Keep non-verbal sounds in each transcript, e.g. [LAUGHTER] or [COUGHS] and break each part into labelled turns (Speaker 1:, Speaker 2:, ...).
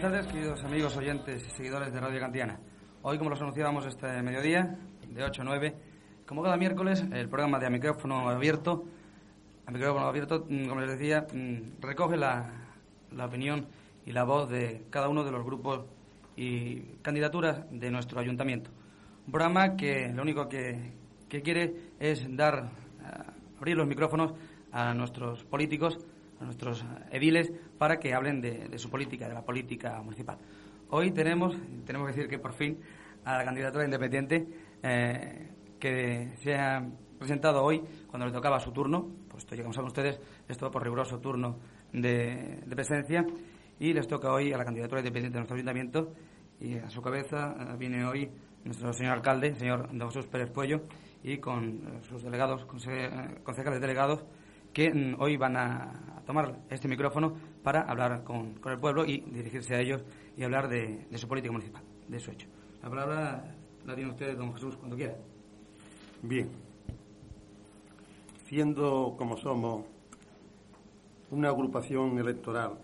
Speaker 1: Buenas tardes, queridos amigos oyentes y seguidores de Radio Cantiana. Hoy, como los anunciábamos este mediodía, de 8 a 9, como cada miércoles, el programa de A Micrófono Abierto, A Micrófono Abierto, mm, como les decía, mm, recoge la, la opinión y la voz de cada uno de los grupos y candidaturas de nuestro ayuntamiento. Un programa que lo único que, que quiere es dar, eh, abrir los micrófonos a nuestros políticos, a nuestros ediles, para que hablen de, de su política, de la política municipal. Hoy tenemos, tenemos que decir que por fin, a la candidatura independiente eh, que se ha presentado hoy, cuando le tocaba su turno, puesto ya como saben ustedes, esto por riguroso turno de, de presencia, y les toca hoy a la candidatura independiente de nuestro ayuntamiento y a su cabeza eh, viene hoy nuestro señor alcalde, señor don Jesús Pérez Puello, y con eh, sus delegados, eh, concejales delegados, que mm, hoy van a, tomar este micrófono para hablar con, el pueblo y dirigirse a ellos y hablar de, su política municipal, de su hecho. La palabra la tiene usted, don Jesús, cuando quiera.
Speaker 2: Bien. Siendo como somos una agrupación electoral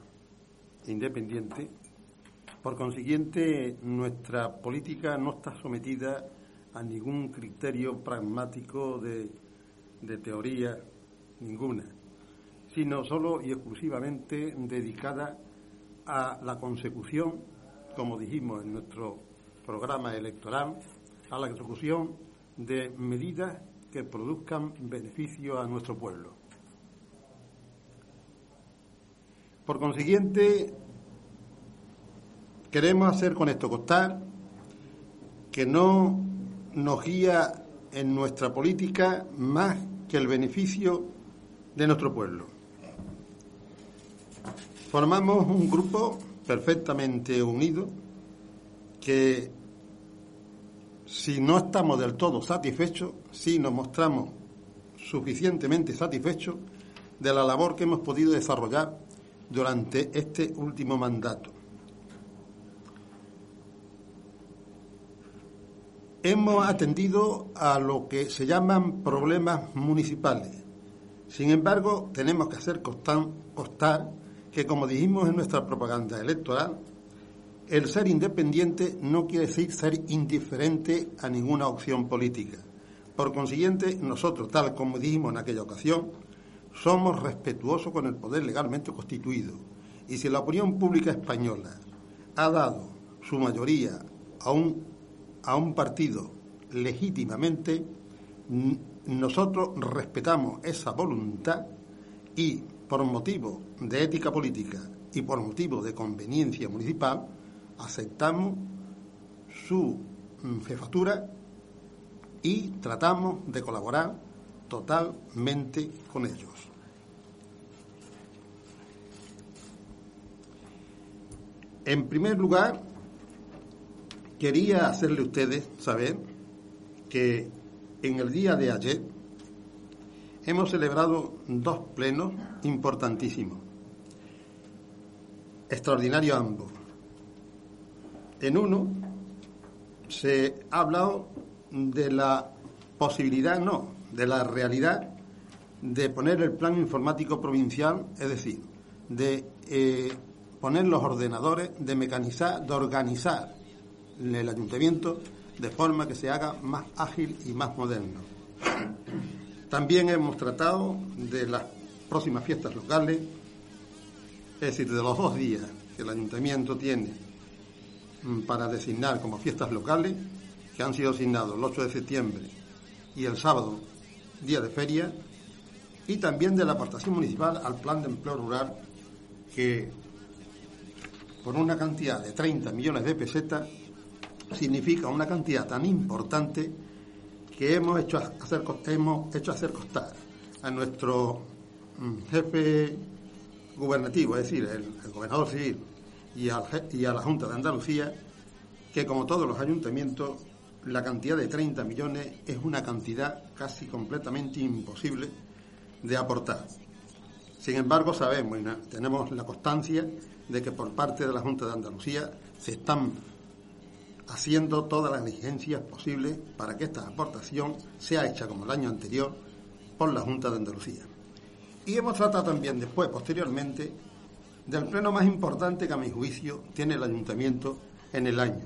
Speaker 2: independiente, por consiguiente nuestra política no está sometida a ningún criterio pragmático de teoría ninguna, sino solo y exclusivamente dedicada a la consecución, como dijimos en nuestro programa electoral, a la consecución de medidas que produzcan beneficio a nuestro pueblo. Por consiguiente, queremos hacer con esto constar que no nos guía en nuestra política más que el beneficio de nuestro pueblo. Formamos un grupo perfectamente unido que si no estamos del todo satisfechos, sí nos mostramos suficientemente satisfechos de la labor que hemos podido desarrollar durante este último mandato. Hemos atendido a lo que se llaman problemas municipales. Sin embargo, tenemos que hacer constar, que, como dijimos en nuestra propaganda electoral, el ser independiente no quiere decir ser indiferente a ninguna opción política. Por consiguiente, nosotros, tal como dijimos en aquella ocasión, somos respetuosos con el poder legalmente constituido. Y si la opinión pública española ha dado su mayoría a un, a un partido legítimamente, nosotros respetamos esa voluntad y, por motivo de ética política y por motivo de conveniencia municipal, aceptamos su mm, jefatura y tratamos de colaborar totalmente con ellos. En primer lugar, quería hacerle a ustedes saber que en el día de ayer hemos celebrado dos plenos importantísimos, extraordinarios ambos. En uno se ha hablado de la posibilidad, no, de la realidad de poner el plan informático provincial, es decir, de eh, poner los ordenadores, de mecanizar, de organizar el ayuntamiento de forma que se haga más ágil y más moderno. También hemos tratado de las próximas fiestas locales, es decir, de los dos días que el ayuntamiento tiene mm, para designar como fiestas locales, que han sido asignados el 8 de septiembre y el sábado, día de feria, y también de la aportación municipal al plan de empleo rural, que por una cantidad de 30 millones de pesetas significa una cantidad tan importante que hemos hecho hacer, hemos hecho hacer costar a nuestro mm, jefe gubernativo, es decir, el, gobernador civil, y, y a la Junta de Andalucía, que como todos los ayuntamientos, la cantidad de 30 millones es una cantidad casi completamente imposible de aportar. Sin embargo, sabemos y tenemos la constancia de que por parte de la Junta de Andalucía se están haciendo todas las diligencias posibles para que esta aportación sea hecha como el año anterior por la Junta de Andalucía. Y hemos tratado también después, posteriormente, del pleno más importante que a mi juicio tiene el ayuntamiento en el año.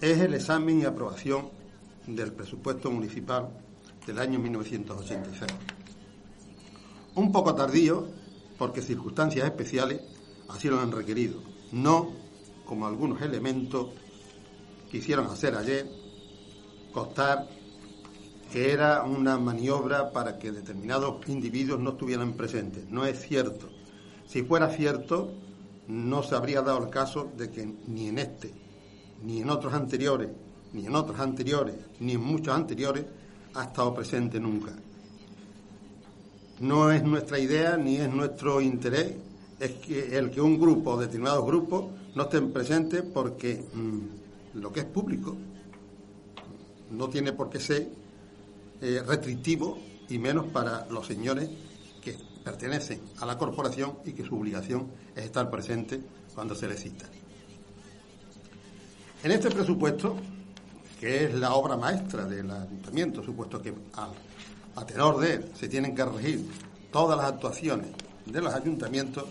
Speaker 2: Es el examen y aprobación del presupuesto municipal del año 1986. Un poco tardío, porque circunstancias especiales así lo han requerido, no como algunos elementos quisieron hacer ayer, constar que era una maniobra para que determinados individuos no estuvieran presentes. No es cierto. Si fuera cierto, no se habría dado el caso de que ni en este, ni en otros anteriores, ni en otros anteriores, ni en muchos anteriores, ha estado presente nunca. No es nuestra idea ni es nuestro interés es que el que un grupo o determinados grupos no estén presentes porque mm, lo que es público no tiene por qué ser eh, restrictivo y menos para los señores que pertenecen a la corporación y que su obligación es estar presente cuando se les cita. En este presupuesto, que es la obra maestra del ayuntamiento, supuesto que a tenor de él se tienen que regir todas las actuaciones de los ayuntamientos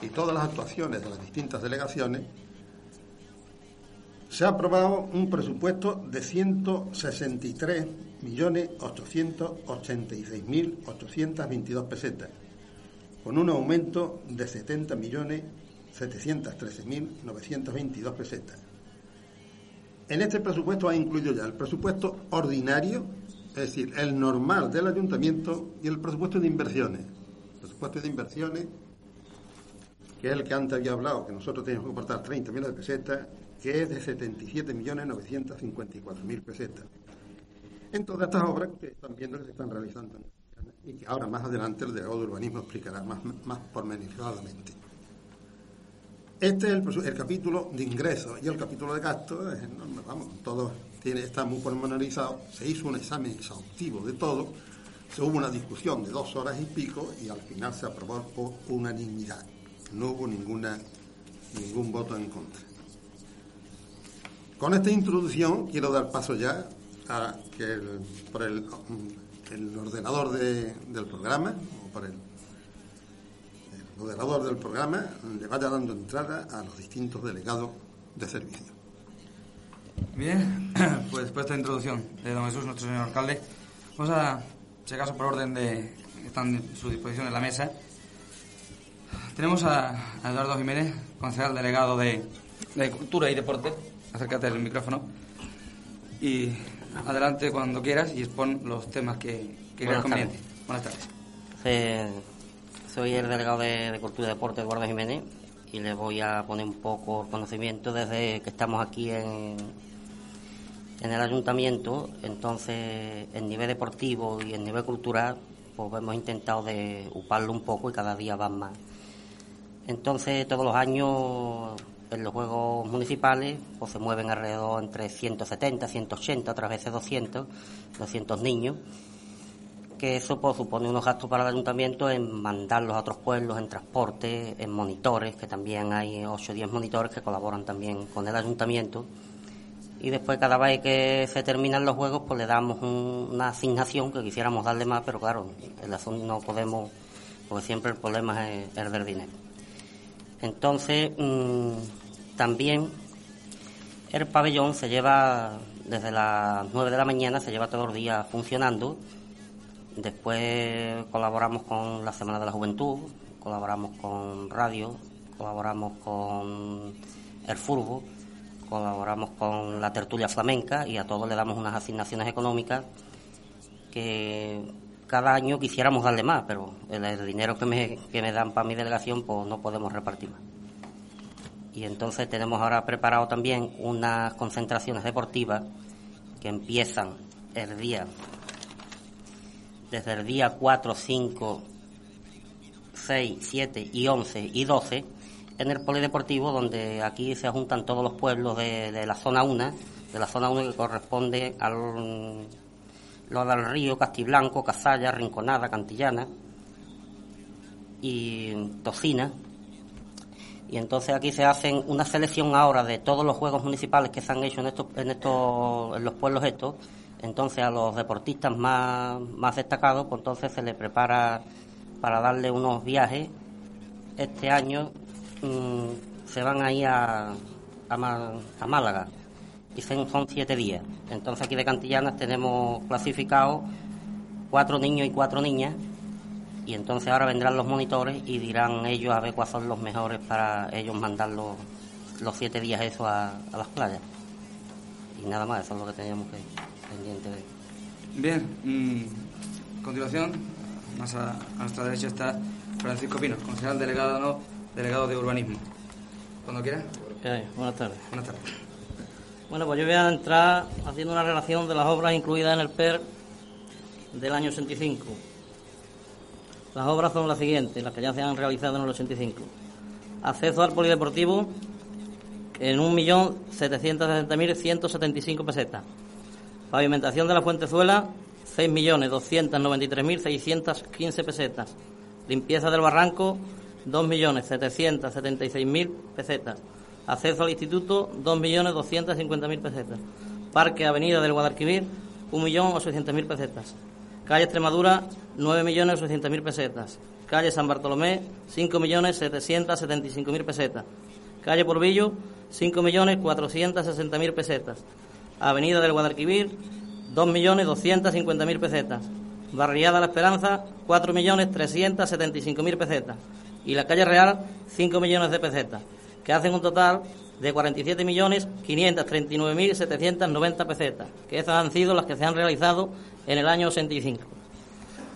Speaker 2: y todas las actuaciones de las distintas delegaciones, se ha aprobado un presupuesto de 163.886.822 pesetas, con un aumento de 70.713.922 pesetas. En este presupuesto ha incluido ya el presupuesto ordinario, es decir, el normal del ayuntamiento y el presupuesto de inversiones. El presupuesto de inversiones, que es el que antes había hablado, que nosotros teníamos que aportar 30 millones de pesetas que es de 77.954.000 pesetas. En todas estas obras que están viendo que se están realizando y que ahora más adelante el delegado de urbanismo explicará más, más pormenorizadamente. Este es el, capítulo de ingresos y el capítulo de gastos, vamos, todo tiene, está muy pormenorizado. Se hizo un examen exhaustivo de todo, se hubo una discusión de dos horas y pico y al final se aprobó por unanimidad. No hubo ninguna, ningún voto en contra. Con esta introducción quiero dar paso ya a que el, por el, ordenador del programa, o por el, ordenador del programa, le vaya dando entrada a los distintos delegados de servicio.
Speaker 1: Bien, [COUGHS] pues después de esta introducción de don Jesús, nuestro señor alcalde, vamos a, si acaso por orden de están en su disposición en la mesa, tenemos a, Eduardo Jiménez, concejal delegado de, de Cultura y Deporte acércate al micrófono y adelante cuando quieras y expon los temas que, que creas conveniente. Buenas tardes.
Speaker 3: soy el delegado de, Cultura y Deporte, Eduardo Jiménez, y le voy a poner un poco conocimiento desde que estamos aquí en, en el ayuntamiento. Entonces, en nivel deportivo y en nivel cultural, pues hemos intentado de uparlo un poco y cada día van más. Entonces, todos los años en los juegos municipales pues se mueven alrededor entre 170, 180, otras veces 200, 200 niños, que eso pues, supone unos gastos para el ayuntamiento en mandarlos a otros pueblos, en transporte, en monitores, que también hay 8 o 10 monitores que colaboran también con el ayuntamiento. Y después cada vez que se terminan los juegos, pues le damos una asignación que quisiéramos darle más, pero claro, el asunto no podemos, porque siempre el problema es perder dinero. Entonces, mm, también el pabellón se lleva desde las 9 de la mañana, se lleva todos los días funcionando. Después colaboramos con la Semana de la Juventud, colaboramos con Radio, colaboramos con el Furbo, colaboramos con la tertulia flamenca y a todos le damos unas asignaciones económicas que cada año quisiéramos darle más, pero el, dinero que me, que me dan para mi delegación pues no podemos repartir más y entonces tenemos ahora preparado también unas concentraciones deportivas que empiezan el día desde el día 4, 5, 6, 7 y 11 y 12 en el polideportivo donde aquí se juntan todos los pueblos de, la zona 1, de la zona 1 que corresponde al lo del río, Castiblanco, Cazalla, Rinconada, Cantillana y Tocina. Y entonces aquí se hacen una selección ahora de todos los juegos municipales que se han hecho en estos, en estos, los pueblos estos. Entonces a los deportistas más, más destacados, pues entonces se les prepara para darle unos viajes. Este año mm, se van ahí a, a, a Málaga y son siete días. Entonces aquí de Cantillanas tenemos clasificados cuatro niños y cuatro niñas y entonces ahora vendrán los monitores y dirán ellos a ver cuáles son los mejores para ellos mandar los, siete días eso a, las playas. Y nada más, eso es lo que teníamos que pendiente de.
Speaker 1: Bien, mm, a continuación, más a, nuestra derecha está Francisco Pino, concejal delegado, ¿no? delegado de urbanismo. Cuando quiera.
Speaker 4: Buenas tardes.
Speaker 1: Buenas tardes.
Speaker 4: Bueno, pues yo voy a entrar haciendo una relación de las obras incluidas en el PER del año 85. Las obras son las siguientes, las que ya se han realizado en el 85. Acceso al polideportivo en 1.760.175 pesetas. Pavimentación de la Fuentezuela, 6.293.615 pesetas. Limpieza del barranco, 2.776.000 pesetas. Acceso al instituto, 2.250.000 pesetas. Parque Avenida del Guadalquivir, 1.800.000 pesetas. Calle Extremadura, 9.800.000 pesetas. Calle San Bartolomé, 5.775.000 pesetas. Calle Porvillo, 5.460.000 pesetas. Avenida del Guadalquivir, 2.250.000 pesetas. Barriada La Esperanza, 4.375.000 pesetas. Y la calle Real, 5 millones de pesetas, que hacen un total de 47.539.790 pesetas, que esas han sido las que se han realizado en el año 85.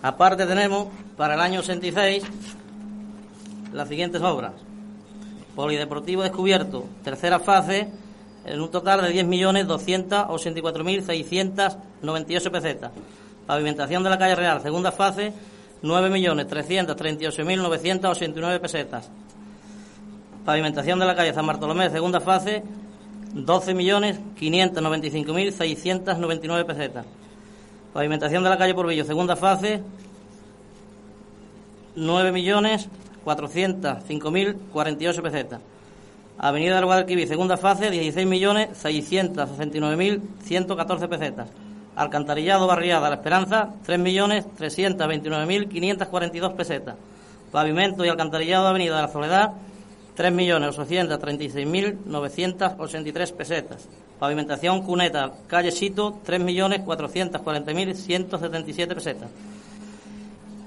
Speaker 4: Aparte tenemos para el año 86 las siguientes obras. Polideportivo descubierto, tercera fase, en un total de 10.284.698 pesetas. Pavimentación de la calle Real, segunda fase, 9.338.989 pesetas. Pavimentación de la calle San Bartolomé, segunda fase, 12.595.699 pesetas. Pavimentación de la calle Porvillo, segunda fase, 9.405.048 pesetas. Avenida del Guadalquivir, segunda fase, 16.669.114 pesetas. Alcantarillado Barriada La Esperanza, 3.329.542 pesetas. Pavimento y alcantarillado Avenida de la Soledad, 3.836.983 pesetas. Pavimentación Cuneta, calle Sito, 3.440.177 pesetas.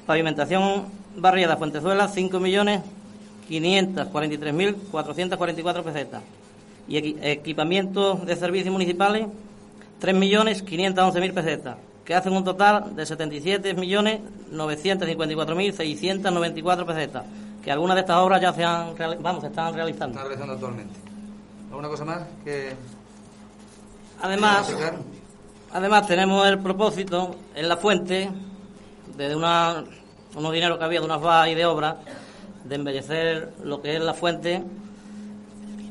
Speaker 4: Pavimentación Barriada Fuentezuela, 5.543.444 pesetas. Y equipamiento de servicios municipales, 3.511.000 pesetas, que hacen un total de 77.954.694 pesetas que algunas de estas obras ya se han vamos, se están realizando.
Speaker 1: Están realizando actualmente. ¿Alguna cosa más que
Speaker 4: Además, además tenemos el propósito en la fuente de una, unos dineros que había de unas va y de obras de embellecer lo que es la fuente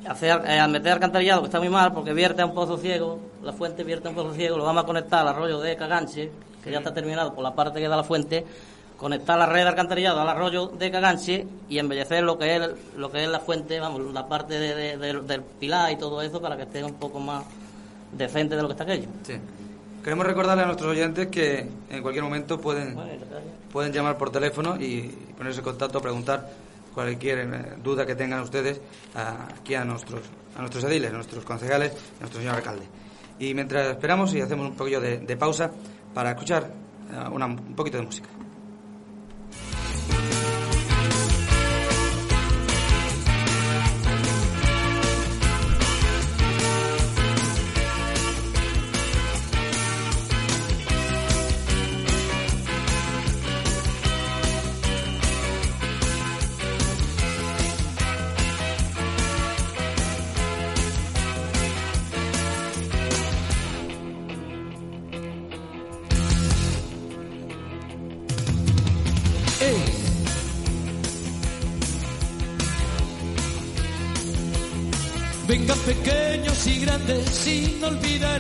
Speaker 4: hacer eh, meter alcantarillado que está muy mal porque vierte a un pozo ciego la fuente vierte a un pozo ciego lo vamos a conectar al arroyo de Caganche que ya está terminado por la parte que da la fuente conectar la red de alcantarillado al arroyo de Caganche y embellecer lo que es lo que es la fuente, vamos, la parte del pilar y todo eso para que esté un poco más decente de lo que está aquello.
Speaker 1: Sí. Queremos recordarle a nuestros oyentes que en cualquier momento pueden, pueden llamar por teléfono y ponerse en contacto, preguntar cualquier eh, duda que tengan ustedes aquí a nuestros, a nuestros ediles, a nuestros concejales, a nuestro señor alcalde. Y mientras esperamos y hacemos un poquillo de, pausa para escuchar eh, un poquito de música.
Speaker 5: Vengan pequeños y grandes sin olvidar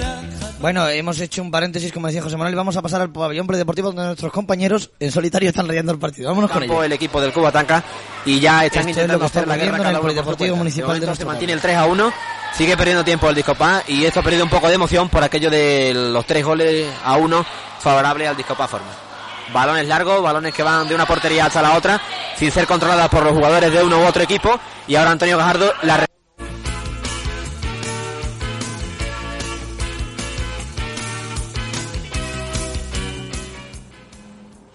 Speaker 6: Bueno, hemos hecho un paréntesis, como decía José Manuel, y vamos a pasar al pabellón predeportivo donde nuestros compañeros en solitario están rayando el partido. Vámonos con ello.
Speaker 7: el equipo del Cuba Tanca y ya están
Speaker 6: Esto es lo
Speaker 7: intentando
Speaker 6: que está
Speaker 7: hacer la guerra
Speaker 6: ocurriendo en
Speaker 7: cada
Speaker 6: el
Speaker 7: cuenta.
Speaker 6: Municipal de
Speaker 7: momento
Speaker 6: nuestro
Speaker 7: se mantiene el 3 a 1, sigue perdiendo tiempo el Discopá y esto ha perdido un poco de emoción por aquello de los tres goles a uno favorable al Discopá Forma. Balones largos, balones que van de una portería hasta la otra, sin ser controladas por los jugadores de uno u otro equipo. Y ahora Antonio Gajardo la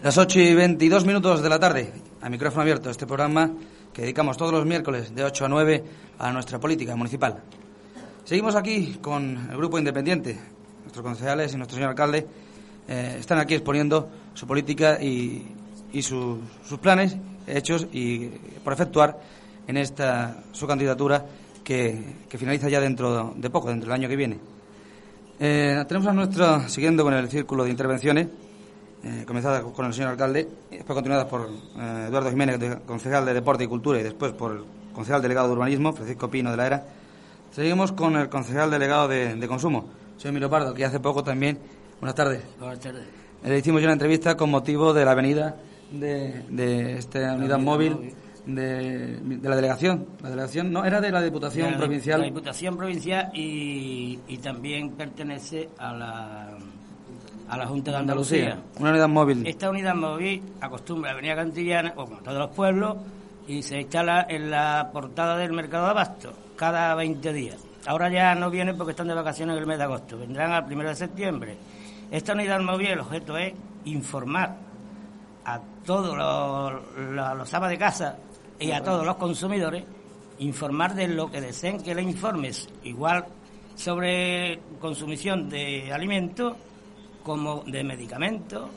Speaker 1: Las 8 y 22 minutos de la tarde, a micrófono abierto, este programa que dedicamos todos los miércoles de 8 a 9 a nuestra política municipal. Seguimos aquí con el grupo independiente. Nuestros concejales y nuestro señor alcalde eh, están aquí exponiendo su política y, y su- sus planes hechos y por efectuar en esta su candidatura que, finaliza ya dentro de poco, dentro del año que viene. Eh, tenemos a nuestra, siguiendo con el círculo de intervenciones, eh, comenzada con el señor alcalde, y después continuadas por eh, Eduardo Jiménez, de- concejal de Deporte y Cultura, y después por el concejal delegado de Urbanismo, Francisco Pino de la Era. Seguimos con el concejal delegado de, de Consumo, señor Emilio Pardo, que hace poco también. Buenas tardes.
Speaker 8: Buenas tardes.
Speaker 1: Eh, Le hicimos ya una entrevista con motivo de la venida de, de esta unidad móvil de, de la delegación. La delegación no era de la Diputación
Speaker 8: La-
Speaker 1: Provincial.
Speaker 8: La Diputación Provincial y, y también pertenece a la, a la Junta de Andalucía.
Speaker 1: Una unidad móvil.
Speaker 8: Esta unidad móvil acostumbra a venir a Cantillana, o como todos los pueblos, y se instala en la portada del mercado de abasto cada 20 días. Ahora ya no vienen porque están de vacaciones en el mes de agosto, vendrán al primero de septiembre. Esta unidad móvil, el objeto es informar a todos los, los, los amas de casa y a todos los consumidores, informar de lo que deseen que le informes, igual sobre consumición de alimentos como de medicamentos,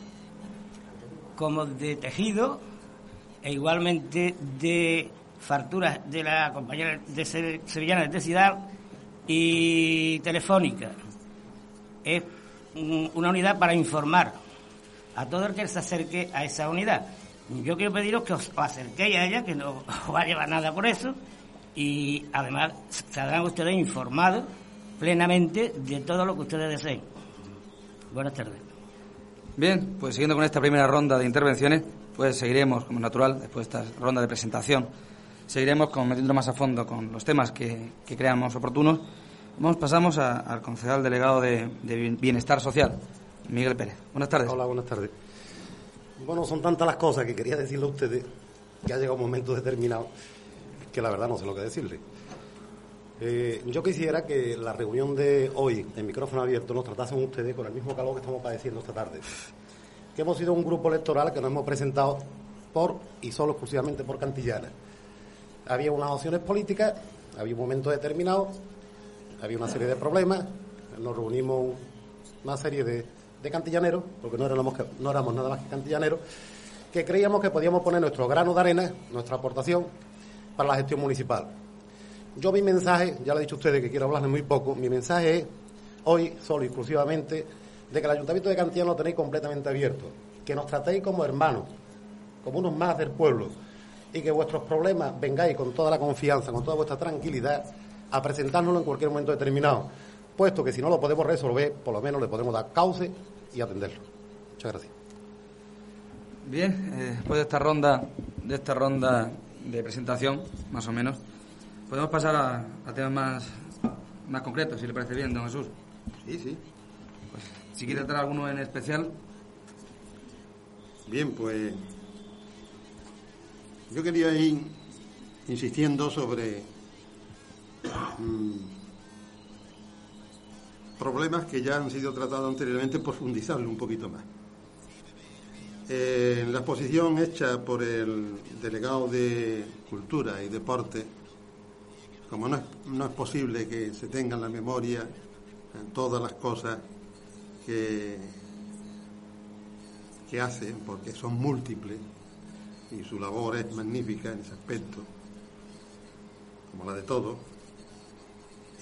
Speaker 8: como de tejido e igualmente de farturas de la compañía de Se- Sevillana Electricidad y Telefónica. Es una unidad para informar a todo el que se acerque a esa unidad. Yo quiero pediros que os acerquéis a ella, que no [LAUGHS] os va a llevar nada por eso, y además saldrán ustedes informados plenamente de todo lo que ustedes deseen. Buenas tardes.
Speaker 1: Bien, pues siguiendo con esta primera ronda de intervenciones, pues seguiremos, como natural, después de esta ronda de presentación, seguiremos con, metiendo más a fondo con los temas que, que creamos oportunos. Vamos, pasamos a- al concejal delegado de, de Bienestar Social, Miguel Pérez. Buenas tardes.
Speaker 9: Hola, buenas tardes. Bueno, son tantas las cosas que quería decirle a ustedes que ha llegado un momento determinado que la verdad no sé lo que decirle. Eh, yo quisiera que la reunión de hoy, en micrófono abierto, nos tratasen ustedes con el mismo calor que estamos padeciendo esta tarde. Que hemos sido un grupo electoral que nos hemos presentado por y solo exclusivamente por Cantillana. Había unas opciones políticas, había un momento determinado, había una serie de problemas, nos reunimos una serie de, cantillaneros, porque no éramos nada más que cantillaneros, que creíamos que podíamos poner nuestro grano de arena, nuestra aportación, para la gestión municipal. Yo mi mensaje, ya le he dicho a ustedes que quiero hablarles muy poco, mi mensaje es hoy, solo y exclusivamente, de que el Ayuntamiento de Cantillana lo tenéis completamente abierto, que nos tratéis como hermanos, como unos más del pueblo, y que vuestros problemas vengáis con toda la confianza, con toda vuestra tranquilidad, a presentárnoslo en cualquier momento determinado, puesto que si no lo podemos resolver, por lo menos le podemos dar cauce y atenderlo. Muchas gracias.
Speaker 1: Bien, eh, después de esta ronda, de esta ronda de presentación, más o menos, podemos pasar a, a temas más, más concretos, si le parece bien, don Jesús.
Speaker 2: Sí, sí.
Speaker 1: Si quiere tratar alguno en especial,
Speaker 2: Bien, pues yo quería ir insistiendo sobre mm, problemas que ya han sido tratados anteriormente, profundizarlo un poquito más. Eh, en la exposición hecha por el delegado de Cultura y Deporte, como no es, no es posible que se tenga en la memoria eh, todas las cosas que, que hace, porque son múltiples y su labor es magnífica en ese aspecto, como la de todos,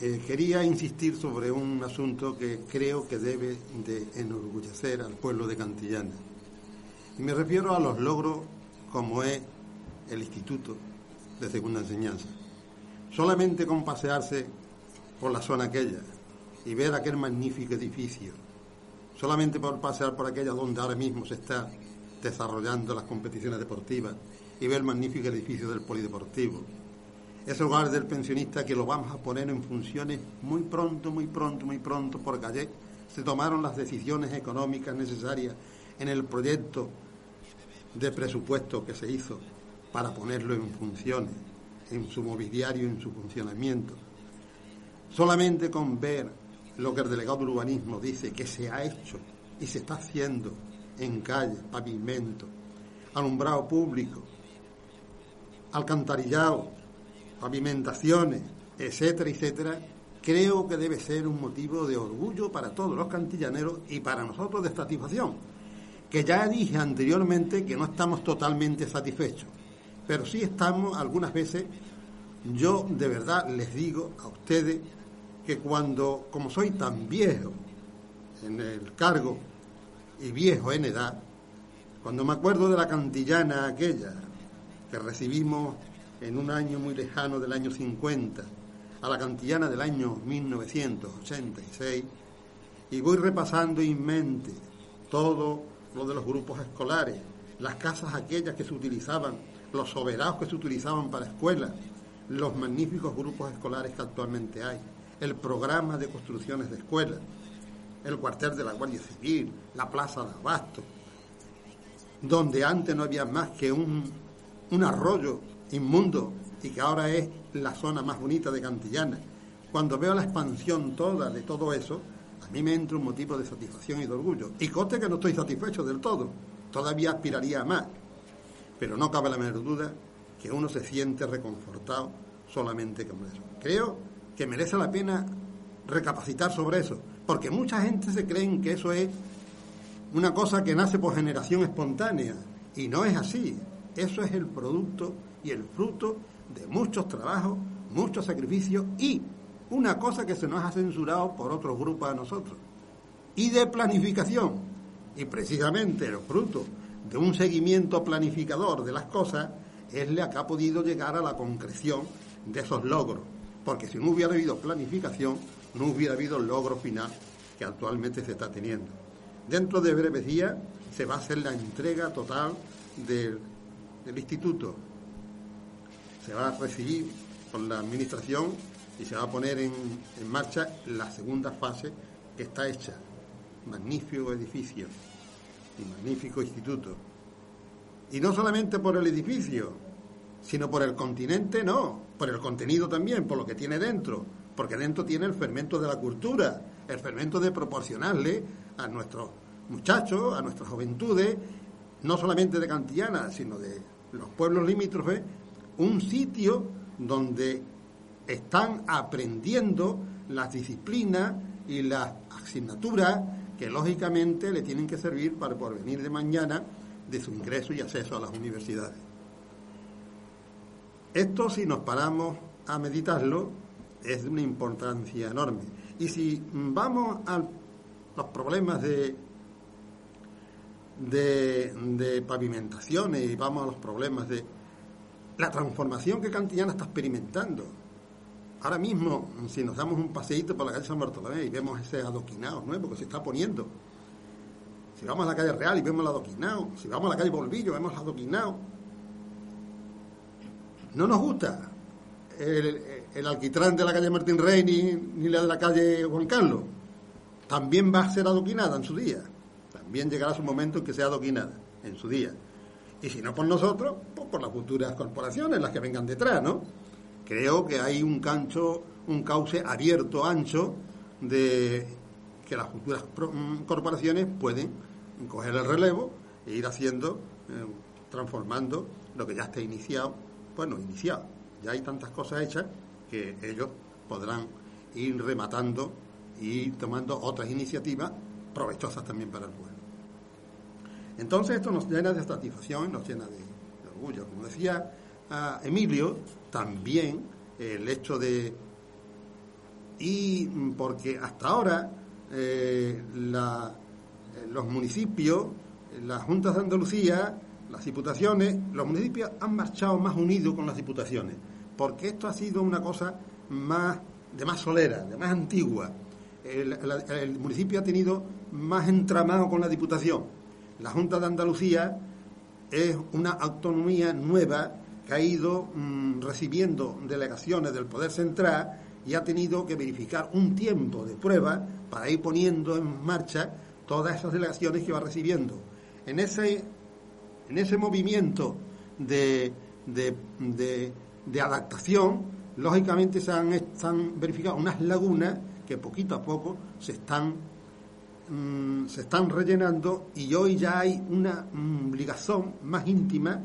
Speaker 2: eh, quería insistir sobre un asunto que creo que debe de enorgullecer al pueblo de Cantillana. Y me refiero a los logros como es el Instituto de Segunda Enseñanza. Solamente con pasearse por la zona aquella y ver aquel magnífico edificio, solamente por pasar por aquella donde ahora mismo se está desarrollando las competiciones deportivas y ver el magnífico edificio del polideportivo. Ese hogar del pensionista que lo vamos a poner en funciones muy pronto, muy pronto, muy pronto, porque ayer se tomaron las decisiones económicas necesarias en el proyecto de presupuesto que se hizo para ponerlo en funciones, en su mobiliario, en su funcionamiento. Solamente con ver lo que el delegado de urbanismo dice que se ha hecho y se está haciendo en calles, pavimento, alumbrado público, alcantarillado, pavimentaciones, etcétera, etcétera, creo que debe ser un motivo de orgullo para todos los cantillaneros y para nosotros de satisfacción. Que ya dije anteriormente que no estamos totalmente satisfechos, pero sí estamos algunas veces, yo de verdad les digo a ustedes que cuando, como soy tan viejo en el cargo y viejo en edad, cuando me acuerdo de la cantillana aquella que recibimos en un año muy lejano del año 50, a la cantillana del año 1986, y voy repasando en mente todo lo de los grupos escolares, las casas aquellas que se utilizaban, los soberados que se utilizaban para escuelas, los magníficos grupos escolares que actualmente hay, el programa de construcciones de escuelas, el cuartel de la Guardia Civil, la plaza de Abasto, donde antes no había más que un, un arroyo inmundo y que ahora es la zona más bonita de Cantillana. Cuando veo la expansión toda de todo eso, a mí me entra un motivo de satisfacción y de orgullo. Y coste que no estoy satisfecho del todo, todavía aspiraría a más. Pero no cabe la menor duda que uno se siente reconfortado solamente con eso. Creo que merece la pena recapacitar sobre eso, porque mucha gente se cree que eso es una cosa que nace por generación espontánea, y no es así. Eso es el producto y el fruto de muchos trabajos, muchos sacrificios y una cosa que se nos ha censurado por otros grupos a nosotros, y de planificación. Y precisamente el fruto de un seguimiento planificador de las cosas es la que ha podido llegar a la concreción de esos logros porque si no hubiera habido planificación, no hubiera habido el logro final que actualmente se está teniendo. Dentro de breves días se va a hacer la entrega total del, instituto. Se va a recibir con la administración y se va a poner en, en marcha la segunda fase que está hecha. Magnífico edificio y magnífico instituto. Y no solamente por el edificio, sino por el continente, no, por el contenido también, por lo que tiene dentro, porque dentro tiene el fermento de la cultura, el fermento de proporcionarle a nuestros muchachos, a nuestras juventudes, no solamente de Cantillana, sino de los pueblos limítrofes, un sitio donde están aprendiendo las disciplinas y las asignaturas que lógicamente le tienen que servir para el porvenir de mañana de su ingreso y acceso a las universidades. Esto, si nos paramos a meditarlo, es de una importancia enorme. Y si vamos a los problemas de, de, pavimentaciones y vamos a los problemas de la transformación que Cantillana está experimentando. Ahora mismo, si nos damos un paseíto por la calle San Bartolomé y vemos ese adoquinado nuevo que se está poniendo, si vamos a la calle Real y vemos el adoquinado, si vamos a la calle Bolvillo vemos el adoquinado, no nos gusta el, alquitrán de la calle Martín Rey ni, la de la calle Juan Carlos. También va a ser adoquinada en su día. También llegará su momento en que sea adoquinada en su día. Y si no por nosotros, pues por las futuras corporaciones, las que vengan detrás, ¿no? Creo que hay un cancho, un cauce abierto, ancho, de que las futuras mm, corporaciones pueden coger el relevo e ir haciendo, eh, transformando lo que ya está iniciado bueno, iniciado. Ya hay tantas cosas hechas que ellos podrán ir rematando y tomando otras iniciativas provechosas también para el pueblo. Entonces esto nos llena de satisfacción, nos llena de, orgullo. Como decía ah, Emilio, también el hecho de... Y porque hasta ahora eh, eh, los municipios, las juntas de Andalucía, las diputaciones, los municipios han marchado más unidos con las diputaciones, porque esto ha sido una cosa más de más solera, de más antigua. El municipio ha tenido más entramado con la Diputación. La Junta de Andalucía es una autonomía nueva que ha ido mm, recibiendo delegaciones del Poder Central y ha tenido que verificar un tiempo de prueba para ir poniendo en marcha todas esas delegaciones que va recibiendo. En ese, en ese movimiento de, de- de- adaptación, lógicamente se han, han verificado unas lagunas que poquito a poco se están mm, se están rellenando y hoy ya hay una mm, ligación más íntima,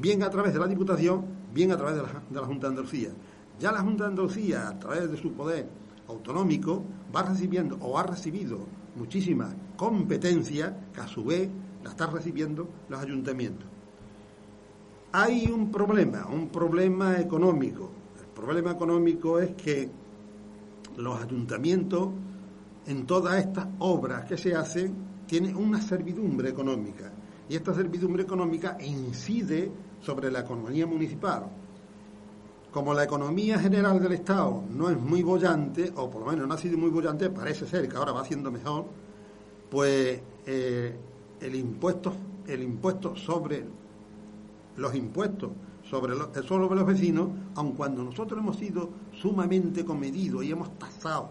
Speaker 2: bien a través de la Diputación, bien a través de la, Junta de Andalucía. Ya la Junta de Andalucía, a través de su poder autonómico, va recibiendo o ha recibido muchísima competencia que a su vez la están recibiendo los ayuntamientos. Hay un problema, un problema económico. El problema económico es que los ayuntamientos en todas estas obras que se hacen tienen una servidumbre económica y esta servidumbre económica incide sobre la economía municipal. Como la economía general del Estado no es muy bollante, o por lo menos no ha sido muy bollante, parece ser que ahora va haciendo mejor, pues eh, el impuesto, el impuesto sobre los impuestos sobre los, sobre los vecinos, aun cuando nosotros hemos sido sumamente comedidos y hemos tasado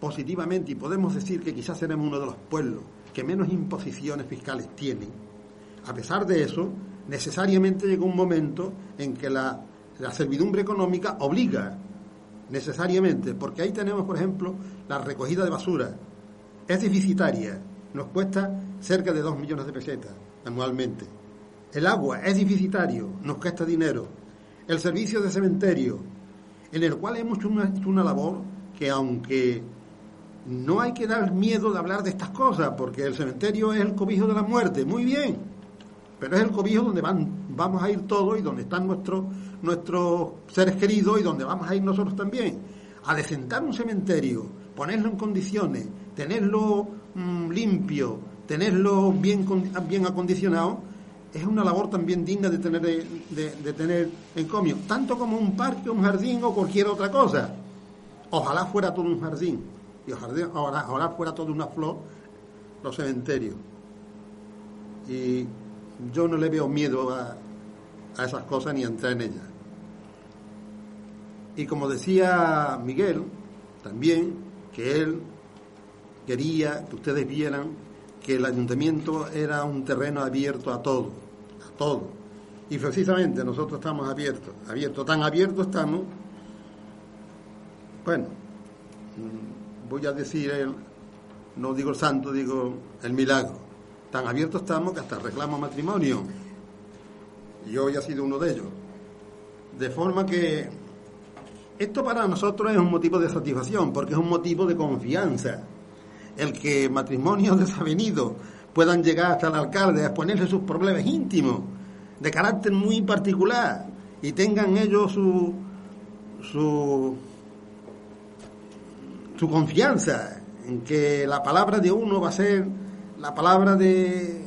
Speaker 2: positivamente y podemos decir que quizás seremos uno de los pueblos que menos imposiciones fiscales tienen, a pesar de eso, necesariamente llega un momento en que la, servidumbre económica obliga, necesariamente, porque ahí tenemos, por ejemplo, la recogida de basura. Es deficitaria, nos cuesta cerca de 2 millones de pesetas anualmente. El agua es deficitario, nos cuesta dinero. El servicio de cementerio, en el cual hemos hecho una, hecho una labor que aunque no hay que dar miedo de hablar de estas cosas, porque el cementerio es el cobijo de la muerte, muy bien, pero es el cobijo donde van, vamos a ir todos y donde están nuestros, nuestros seres queridos y donde vamos a ir nosotros también. A decentar un cementerio, ponerlo en condiciones, tenerlo mm, limpio, tenerlo bien, bien acondicionado, es una labor también digna de tener, de, de tener encomio, tanto como un parque, un jardín o cualquier otra cosa. Ojalá fuera todo un jardín y ojalá, ojalá, fuera todo una flor los cementerios. Y yo no le veo miedo a, a esas cosas ni a entrar en ellas. Y como decía Miguel, también que él quería que ustedes vieran que el ayuntamiento era un terreno abierto a todo, a todo. Y precisamente nosotros estamos abiertos, abiertos, tan abiertos estamos, bueno, mm, voy a decir, no digo el santo, digo el milagro. Tan abiertos estamos que hasta reclamo matrimonio. Y hoy ha sido uno de ellos. De forma que esto para nosotros es un motivo de satisfacción, porque es un motivo de confianza. El que matrimonios [LAUGHS] desavenidos puedan llegar hasta el alcalde a exponerle sus problemas íntimos, de carácter muy particular, y tengan ellos su, su, su confianza en que la palabra de uno va a ser la palabra de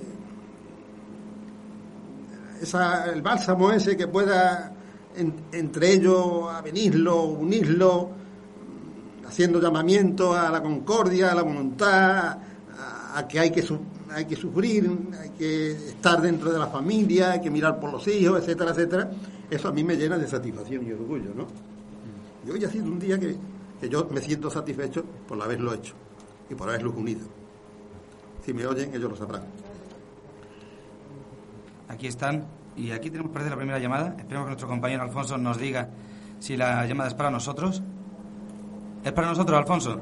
Speaker 2: esa, el bálsamo ese que pueda en- entre ellos avenirlo, unirlo, haciendo llamamiento a la concordia, a la voluntad, a, que hay que, hay que sufrir, hay que estar dentro de la familia, hay que mirar por los hijos, etcétera, etcétera. Eso a mí me llena de satisfacción y orgullo, ¿no? Y hoy ha sido un día que, que yo me siento satisfecho por haberlo hecho y por haberlos unido. Si me oyen, ellos lo sabrán.
Speaker 1: Aquí están. Y aquí tenemos parece la primera llamada. Esperemos que nuestro compañero Alfonso nos diga si la llamada es para nosotros. ¿Es para nosotros, Alfonso?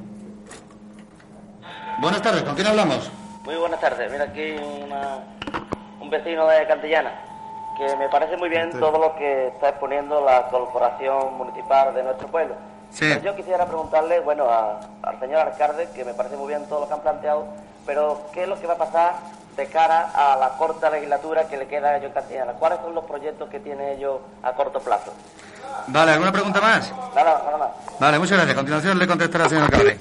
Speaker 1: Buenas tardes, ¿con quién hablamos?
Speaker 10: Muy buenas tardes. Mira aquí una- un vecino de Cantillana que me parece muy bien todo lo que está exponiendo la corporación municipal de nuestro pueblo.
Speaker 1: Sí.
Speaker 10: Pero yo quisiera preguntarle, bueno, a- al señor alcalde, que me parece muy bien todo lo que han planteado, pero ¿qué es lo que va a pasar de cara a la corta legislatura que le queda a ellos en Cantillana? ¿Cuáles son los proyectos que tiene ellos a corto plazo?
Speaker 1: Vale, ¿alguna pregunta más?
Speaker 10: Nada, nada más.
Speaker 1: Vale, muchas gracias. A continuación le contestará al señor alcalde.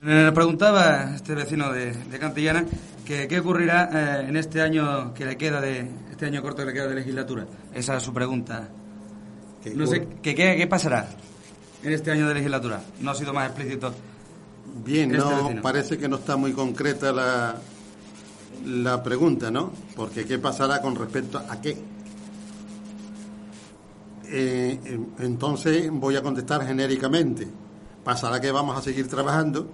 Speaker 1: Le preguntaba este vecino de, de Cantillana que qué ocurrirá eh, en este año que le queda de este año corto que le queda de legislatura. Esa es su pregunta. No sé, ¿qué, qué, qué pasará en este año de legislatura? No ha sido más explícito.
Speaker 2: Bien,
Speaker 1: este
Speaker 2: no, parece que no está muy concreta la, la pregunta, ¿no? Porque ¿qué pasará con respecto a qué? Eh, entonces voy a contestar genéricamente. Pasará que vamos a seguir trabajando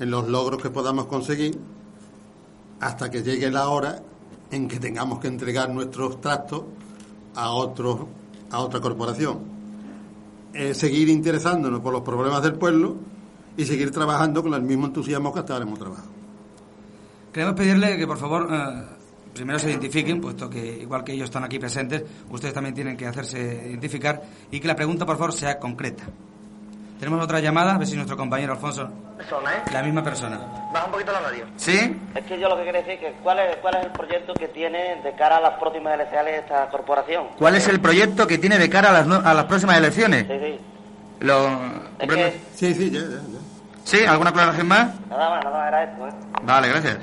Speaker 2: en los logros que podamos conseguir hasta que llegue la hora en que tengamos que entregar nuestros tractos a otro, a otra corporación. Eh, seguir interesándonos por los problemas del pueblo y seguir trabajando con el mismo entusiasmo que hasta ahora hemos trabajado.
Speaker 1: Queremos pedirle que, por favor, eh, primero se identifiquen, puesto que, igual que ellos están aquí presentes, ustedes también tienen que hacerse identificar y que la pregunta, por favor, sea concreta. Tenemos otra llamada, a ver si nuestro compañero Alfonso,
Speaker 10: Persona, ¿eh?
Speaker 1: la misma persona.
Speaker 10: Baja un poquito la radio.
Speaker 1: ¿Sí?
Speaker 10: Es que yo lo que quiero decir es que ¿cuál es, cuál es el proyecto que tiene de cara a las próximas elecciones de esta corporación.
Speaker 1: ¿Cuál es el proyecto que tiene de cara a las, no- a las próximas elecciones?
Speaker 10: Sí, sí.
Speaker 1: Lo,
Speaker 10: Es que,
Speaker 2: Sí, sí, ya, ya, ya.
Speaker 1: ¿Sí? ¿Alguna aclaración más?
Speaker 10: nada más, nada más era esto, ¿eh?
Speaker 1: Vale, gracias.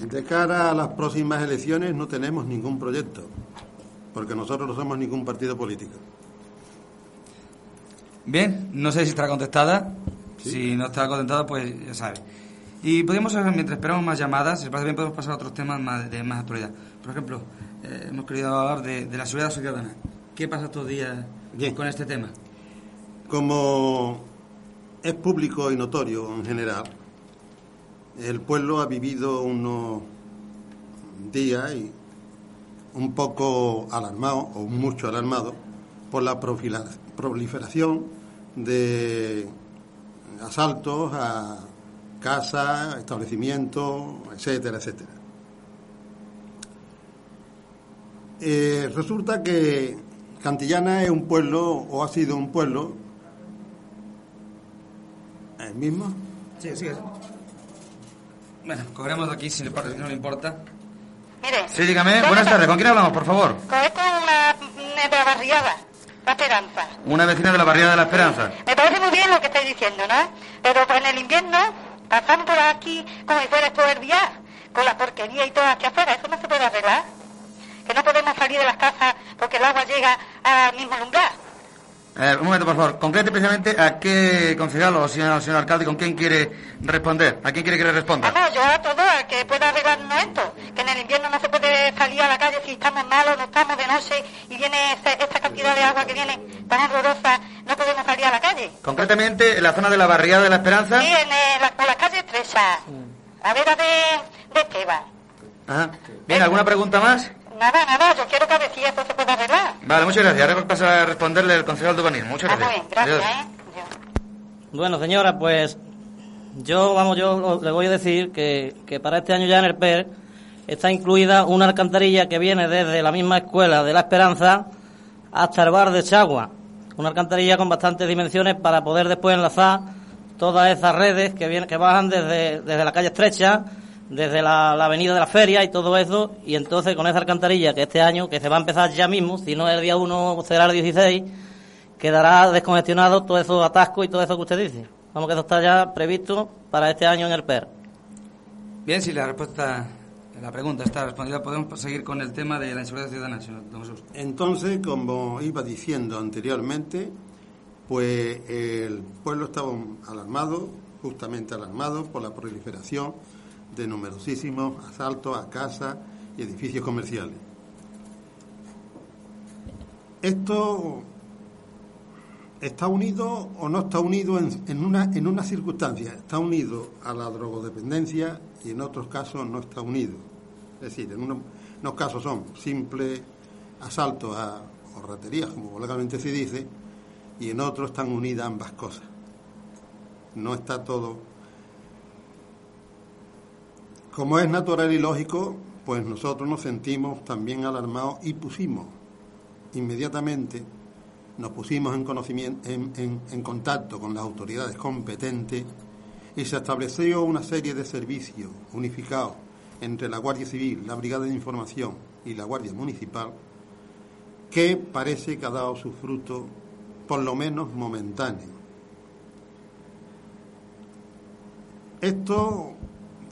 Speaker 2: De cara a las próximas elecciones no tenemos ningún proyecto, porque nosotros no somos ningún partido político.
Speaker 1: Bien, no sé si estará contestada. Si no está contestada, pues ya sabe. Y podemos, mientras esperamos más llamadas, si parece bien, podemos pasar a otros temas más, de más actualidad. Por ejemplo, eh, hemos querido hablar de, de la seguridad ciudadana. ¿Qué pasa estos días
Speaker 2: Bien.
Speaker 1: con este tema?
Speaker 2: Como es público y notorio en general, el pueblo ha vivido unos días y un poco alarmado, o mucho alarmado, por la proliferación de asaltos a casas, establecimientos, etcétera, etcétera. Eh, resulta que Cantillana es un pueblo, o ha sido un pueblo, el mismo,
Speaker 1: Sí, sí. Bueno, cogeremos de aquí si le parece, si no le importa.
Speaker 11: Mire,
Speaker 1: Sí, dígame. Buenas tardes. ¿Con quién hablamos, por favor?
Speaker 11: conozco una, una barriada, la esperanza.
Speaker 1: Una vecina de la barriada de la Esperanza.
Speaker 11: Me parece muy bien lo que estáis diciendo, ¿no? Pero pues en el invierno pasamos por aquí como si fuera día, con la porquería y todo hacia afuera. Eso no se puede arreglar. Que no podemos salir de las casas porque el agua llega al mismo lugar.
Speaker 1: Eh, un momento, por favor. Concrete precisamente a qué concejal o señor, señor alcalde, con quién quiere responder. ¿A quién quiere que le responda?
Speaker 11: Vamos, yo a todo, a que pueda arreglarnos esto. Que en el invierno no se puede salir a la calle si estamos malos, no estamos de noche y viene esta, esta cantidad de agua que viene tan horrorosa, no podemos salir a la calle.
Speaker 1: Concretamente, en la zona de la barriada de la Esperanza.
Speaker 11: Sí, en la, por las calles estrechas. A ver, a de, de Esteban.
Speaker 1: Ajá. Bien, ¿alguna pregunta más?
Speaker 11: Nada, nada, yo quiero que a ver si esto se puede arreglar.
Speaker 1: Vale, muchas gracias. Ahora pasa a responderle el concejal de urbanismo. Muchas
Speaker 11: Ah,
Speaker 1: gracias.
Speaker 11: bien, gracias,
Speaker 1: Adiós.
Speaker 11: ¿eh?
Speaker 4: Bueno, señora, pues yo, vamos, yo le voy a decir que, que para este año ya en el PER está incluida una alcantarilla que viene desde la misma escuela de La Esperanza hasta el bar de Chagua. Una alcantarilla con bastantes dimensiones para poder después enlazar todas esas redes que, vienen, que bajan desde, desde la calle estrecha, desde la, la avenida de la feria y todo eso. Y entonces con esa alcantarilla que este año, que se va a empezar ya mismo, si no el día 1 será el 16, quedará descongestionado todo esos atascos y todo eso que usted dice. Vamos que eso está ya previsto para este año en el PER.
Speaker 1: Bien, si la respuesta, la pregunta está respondida, podemos seguir con el tema de la inseguridad ciudadana, señor Don Jesús.
Speaker 2: Entonces, como iba diciendo anteriormente, pues el pueblo estaba alarmado, justamente alarmado por la proliferación de numerosísimos asaltos a casas y edificios comerciales. Esto está unido o no está unido en, una, en una circunstancia, está unido a la drogodependencia y en otros casos no está unido. Es decir, en unos, casos son simples asaltos a o como vulgarmente se dice, y en otros están unidas ambas cosas. No está todo. Como es natural y lógico, pues nosotros nos sentimos también alarmados y pusimos inmediatamente, nos pusimos en, contacto con las autoridades competentes y se estableció una serie de servicios unificados entre la Guardia Civil, la Brigada de Información y la Guardia Municipal, que parece que ha dado su fruto, por lo menos momentáneo. Esto,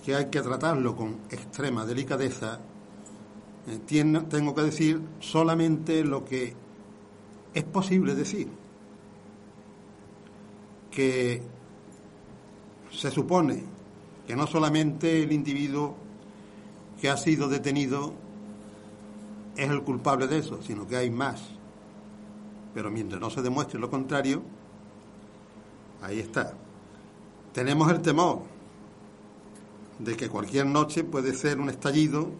Speaker 2: que hay que tratarlo con extrema delicadeza, eh, tengo que decir solamente lo que es posible decir que se supone que no solamente el individuo que ha sido detenido es el culpable de eso, sino que hay más. Pero mientras no se demuestre lo contrario, ahí está. Tenemos el temor de que cualquier noche puede ser un estallido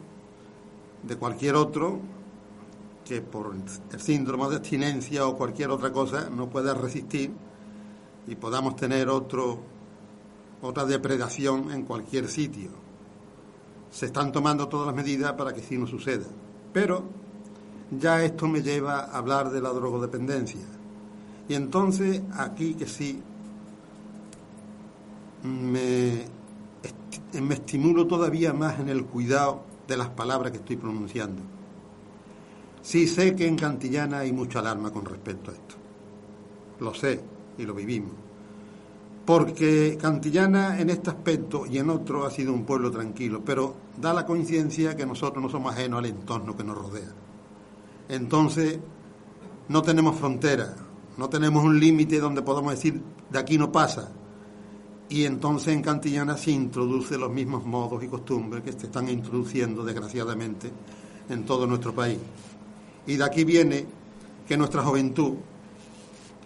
Speaker 2: de cualquier otro que por el síndrome de abstinencia o cualquier otra cosa no pueda resistir y podamos tener otro, otra depredación en cualquier sitio. Se están tomando todas las medidas para que sí no suceda. Pero ya esto me lleva a hablar de la drogodependencia. Y entonces aquí que sí me, me estimulo todavía más en el cuidado de las palabras que estoy pronunciando. Sí sé que en Cantillana hay mucha alarma con respecto a esto. Lo sé y lo vivimos. Porque Cantillana en este aspecto y en otro ha sido un pueblo tranquilo, pero da la coincidencia que nosotros no somos ajenos al entorno que nos rodea. Entonces, no tenemos frontera, no tenemos un límite donde podamos decir, de aquí no pasa. Y entonces en Cantillana se introduce los mismos modos y costumbres que se están introduciendo, desgraciadamente, en todo nuestro país. Y de aquí viene que nuestra juventud,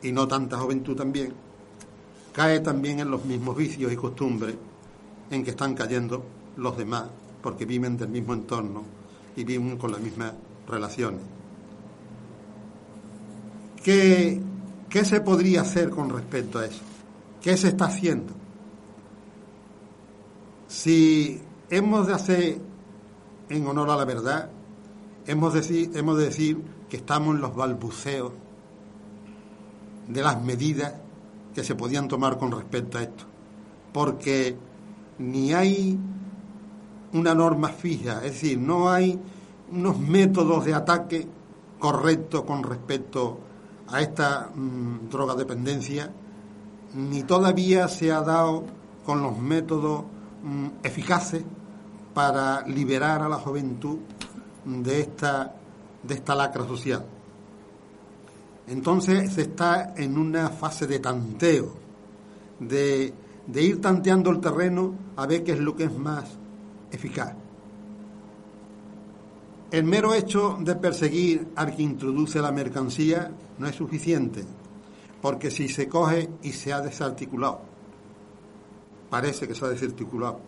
Speaker 2: y no tanta juventud también, cae también en los mismos vicios y costumbres en que están cayendo los demás, porque viven del mismo entorno y viven con las mismas relaciones. ¿Qué, ¿Qué se podría hacer con respecto a eso? ¿Qué se está haciendo? Si hemos de hacer en honor a la verdad, hemos de decir, que estamos en los balbuceos de las medidas que se podían tomar con respecto a esto. Porque ni hay una norma fija, es decir, no hay unos métodos de ataque correctos con respecto a esta mm, drogadependencia, ni todavía se ha dado con los métodos mm, eficaces para liberar a la juventud de esta, de esta lacra social. Entonces se está en una fase de tanteo, de, de ir tanteando el terreno a ver qué es lo que es más eficaz. El mero hecho de perseguir al que introduce la mercancía no es suficiente, porque si se coge y se ha desarticulado, parece que se ha desarticulado,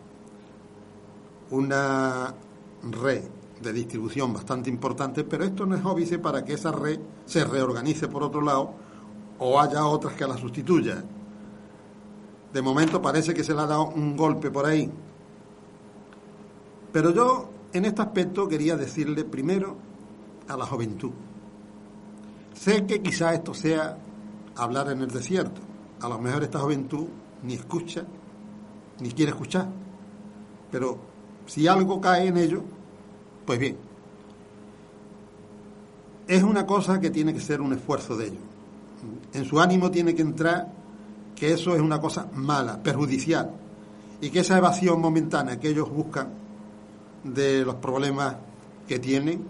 Speaker 2: una red de distribución bastante importante, pero esto no es óbice para que esa red se reorganice por otro lado o haya otras que la sustituyan. De momento parece que se le ha dado un golpe por ahí. Pero yo en este aspecto quería decirle primero a la juventud. Sé que quizá esto sea hablar en el desierto. A lo mejor esta juventud ni escucha, ni quiere escuchar. Pero si algo cae en ello, pues bien, es una cosa que tiene que ser un esfuerzo de ellos. En su ánimo tiene que entrar que eso es una cosa mala, perjudicial, y que esa evasión momentánea que ellos buscan de los problemas que tienen,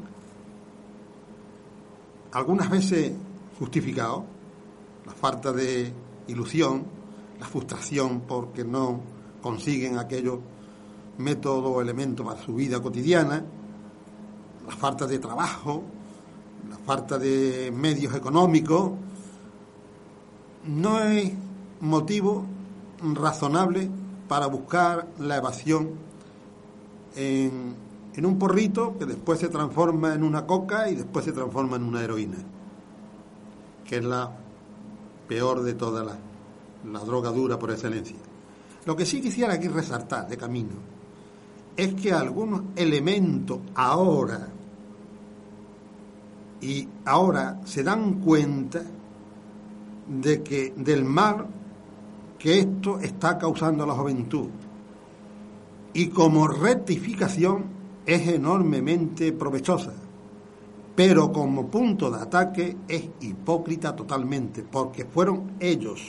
Speaker 2: algunas veces justificado, la falta de ilusión, la frustración porque no consiguen aquellos métodos o elementos para su vida cotidiana, la falta de trabajo, la falta de medios económicos, no es motivo razonable para buscar la evasión en, en, un porrito que después se transforma en una coca y después se transforma en una heroína, que es la peor de todas las la droga dura por excelencia. Lo que sí quisiera aquí resaltar de camino es que algunos elementos ahora y ahora se dan cuenta de que del mal que esto está causando a la juventud. Y como rectificación es enormemente provechosa pero como punto de ataque es hipócrita totalmente porque fueron ellos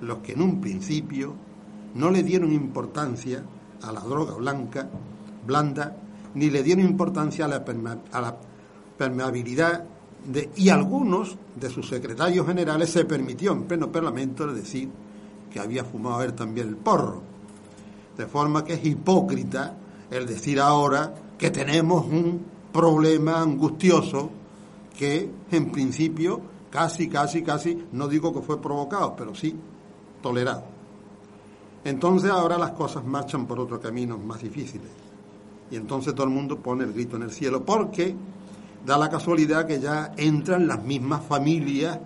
Speaker 2: los que en un principio no le dieron importancia a la droga blanca blanda ni le dieron importancia a la, permeabilidad de, y algunos de sus secretarios generales se permitió en pleno parlamento decir que había fumado él también el porro. De forma que es hipócrita el decir ahora que tenemos un problema angustioso que en principio casi, casi, casi, no digo que fue provocado, pero sí tolerado. Entonces ahora las cosas marchan por otro camino más difíciles. Y entonces todo el mundo pone el grito en el cielo, porque da la casualidad que ya entran las mismas familias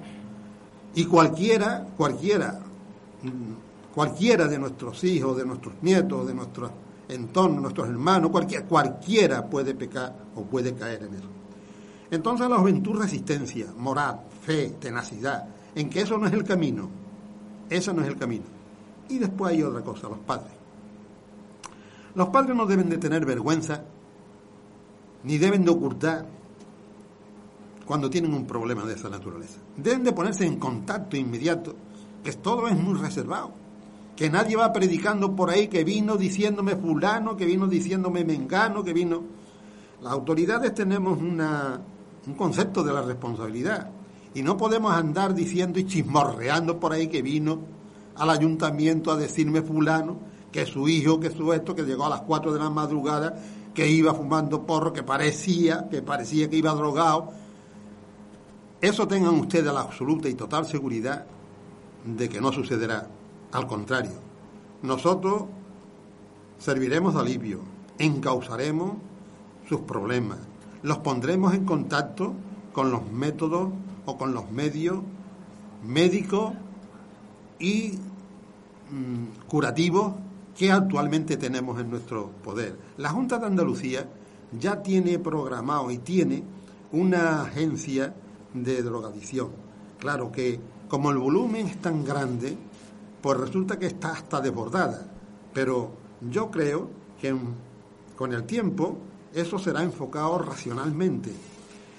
Speaker 2: y cualquiera, cualquiera, mm, cualquiera de nuestros hijos, de nuestros nietos, de nuestro entorno, nuestros hermanos, cualquiera, cualquiera puede pecar o puede caer en eso. Entonces la juventud resistencia, moral, fe, tenacidad, en que eso no es el camino, ese no es el camino. Y después hay otra cosa, los padres. Los padres no deben de tener vergüenza, ni deben de ocultar cuando tienen un problema de esa naturaleza. Deben de ponerse en contacto inmediato, que todo es muy reservado. Que nadie va predicando por ahí que vino diciéndome fulano, que vino diciéndome mengano, que vino... Las autoridades tenemos una, un concepto de la responsabilidad y no podemos andar diciendo y chismorreando por ahí que vino al ayuntamiento a decirme fulano que su hijo, que su esto, que llegó a las 4 de la madrugada, que iba fumando porro, que parecía, que parecía que iba drogado. Eso tengan ustedes la absoluta y total seguridad de que no sucederá. Al contrario, nosotros serviremos de alivio, encauzaremos sus problemas, los pondremos en contacto con los métodos o con los medios médicos y mm, curativos que actualmente tenemos en nuestro poder. La Junta de Andalucía ya tiene programado y tiene una agencia de drogadicción. Claro que como el volumen es tan grande, pues resulta que está hasta desbordada. Pero yo creo que con el tiempo eso será enfocado racionalmente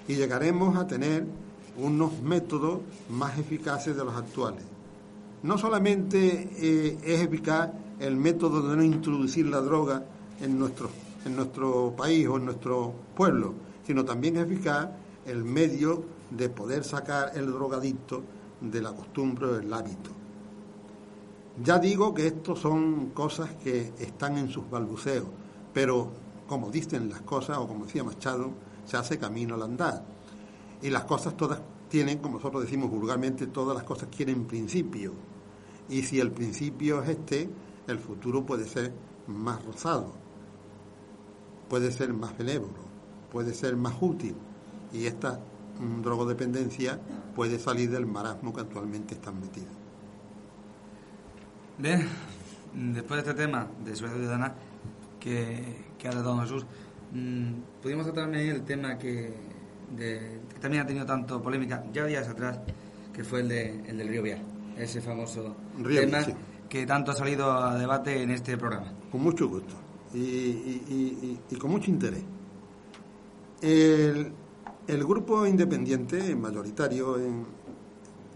Speaker 2: y llegaremos a tener unos métodos más eficaces de los actuales. No solamente eh, es eficaz el método de no introducir la droga en nuestro, en nuestro país o en nuestro pueblo, sino también es eficaz el medio de poder sacar el drogadicto de la costumbre o del hábito. Ya digo que esto son cosas que están en sus balbuceos, pero como dicen las cosas, o como decía Machado, se hace camino al andar. Y las cosas todas tienen, como nosotros decimos vulgarmente, todas las cosas quieren principio. Y si el principio es este, el futuro puede ser más rosado, puede ser más benévolo, puede ser más útil. Y esta drogodependencia puede salir del marasmo que actualmente están metidos.
Speaker 1: Bien, después de este tema de seguridad ciudadana que, que ha tratado Jesús, mm, pudimos tratar el tema que, que, también ha tenido tanto polémica ya días atrás, que fue el, de, el del río Vial, ese famoso tema que tanto ha salido a debate en este programa.
Speaker 2: Con mucho gusto y, y con mucho interés. El, el grupo independiente mayoritario en,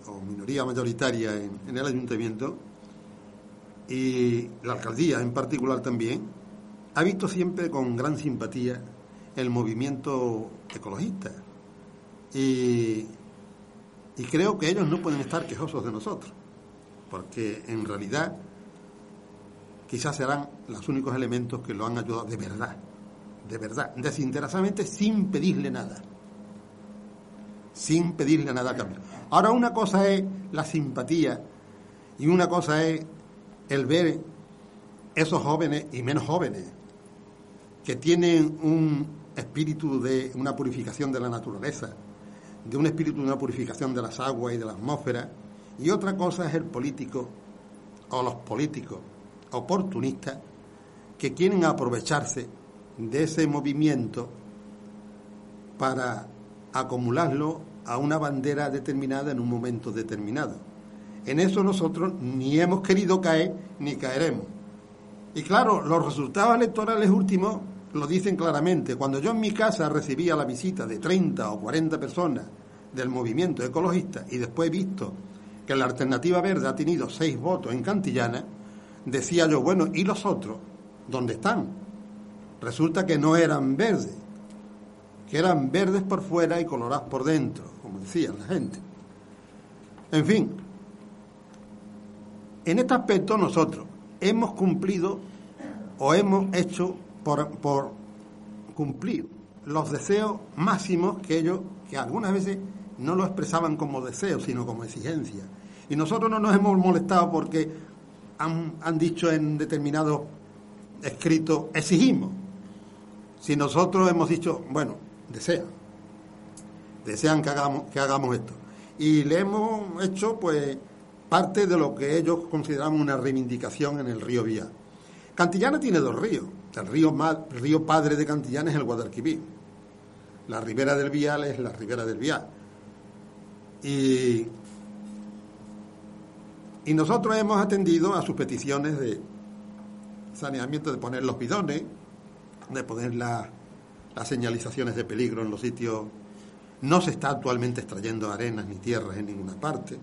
Speaker 2: o minoría mayoritaria en, el ayuntamiento y la alcaldía en particular también ha visto siempre con gran simpatía el movimiento ecologista y, y creo que ellos no pueden estar quejosos de nosotros porque en realidad quizás serán los únicos elementos que lo han ayudado de verdad, de verdad, desinteresadamente, sin pedirle nada sin pedirle nada a cambio. Ahora una cosa es la simpatía y una cosa es el ver esos jóvenes y menos jóvenes que tienen un espíritu de una purificación de la naturaleza, de un espíritu de una purificación de las aguas y de la atmósfera, y otra cosa es el político o los políticos oportunistas que quieren aprovecharse de ese movimiento para acumularlo a una bandera determinada en un momento determinado. En eso nosotros ni hemos querido caer ni caeremos. Y claro, los resultados electorales últimos lo dicen claramente. Cuando yo en mi casa recibía la visita de 30 o 40 personas del movimiento ecologista y después he visto que la alternativa verde ha tenido seis votos en Cantillana, decía yo, bueno, ¿y los otros? ¿Dónde están? Resulta que no eran verdes, que eran verdes por fuera y colorados por dentro. como decía la gente. En fin, en este aspecto nosotros hemos cumplido o hemos hecho por, cumplir los deseos máximos que ellos, que algunas veces no lo expresaban como deseos, sino como exigencia. Y nosotros no nos hemos molestado porque han, han dicho en determinados escritos, exigimos. Si nosotros hemos dicho, bueno, desean, desean que hagamos, que hagamos esto. Y le hemos hecho, pues, parte de lo que ellos consideraban una reivindicación en el río Vía. Cantillana tiene dos ríos. El río, río padre de Cantillana es el Guadalquivir. La ribera del Vial es la ribera del Vial. Y, y nosotros hemos atendido a sus peticiones de saneamiento, de poner los bidones, de poner las señalizaciones de peligro en los sitios. No se está actualmente extrayendo arenas ni tierras en ninguna parte,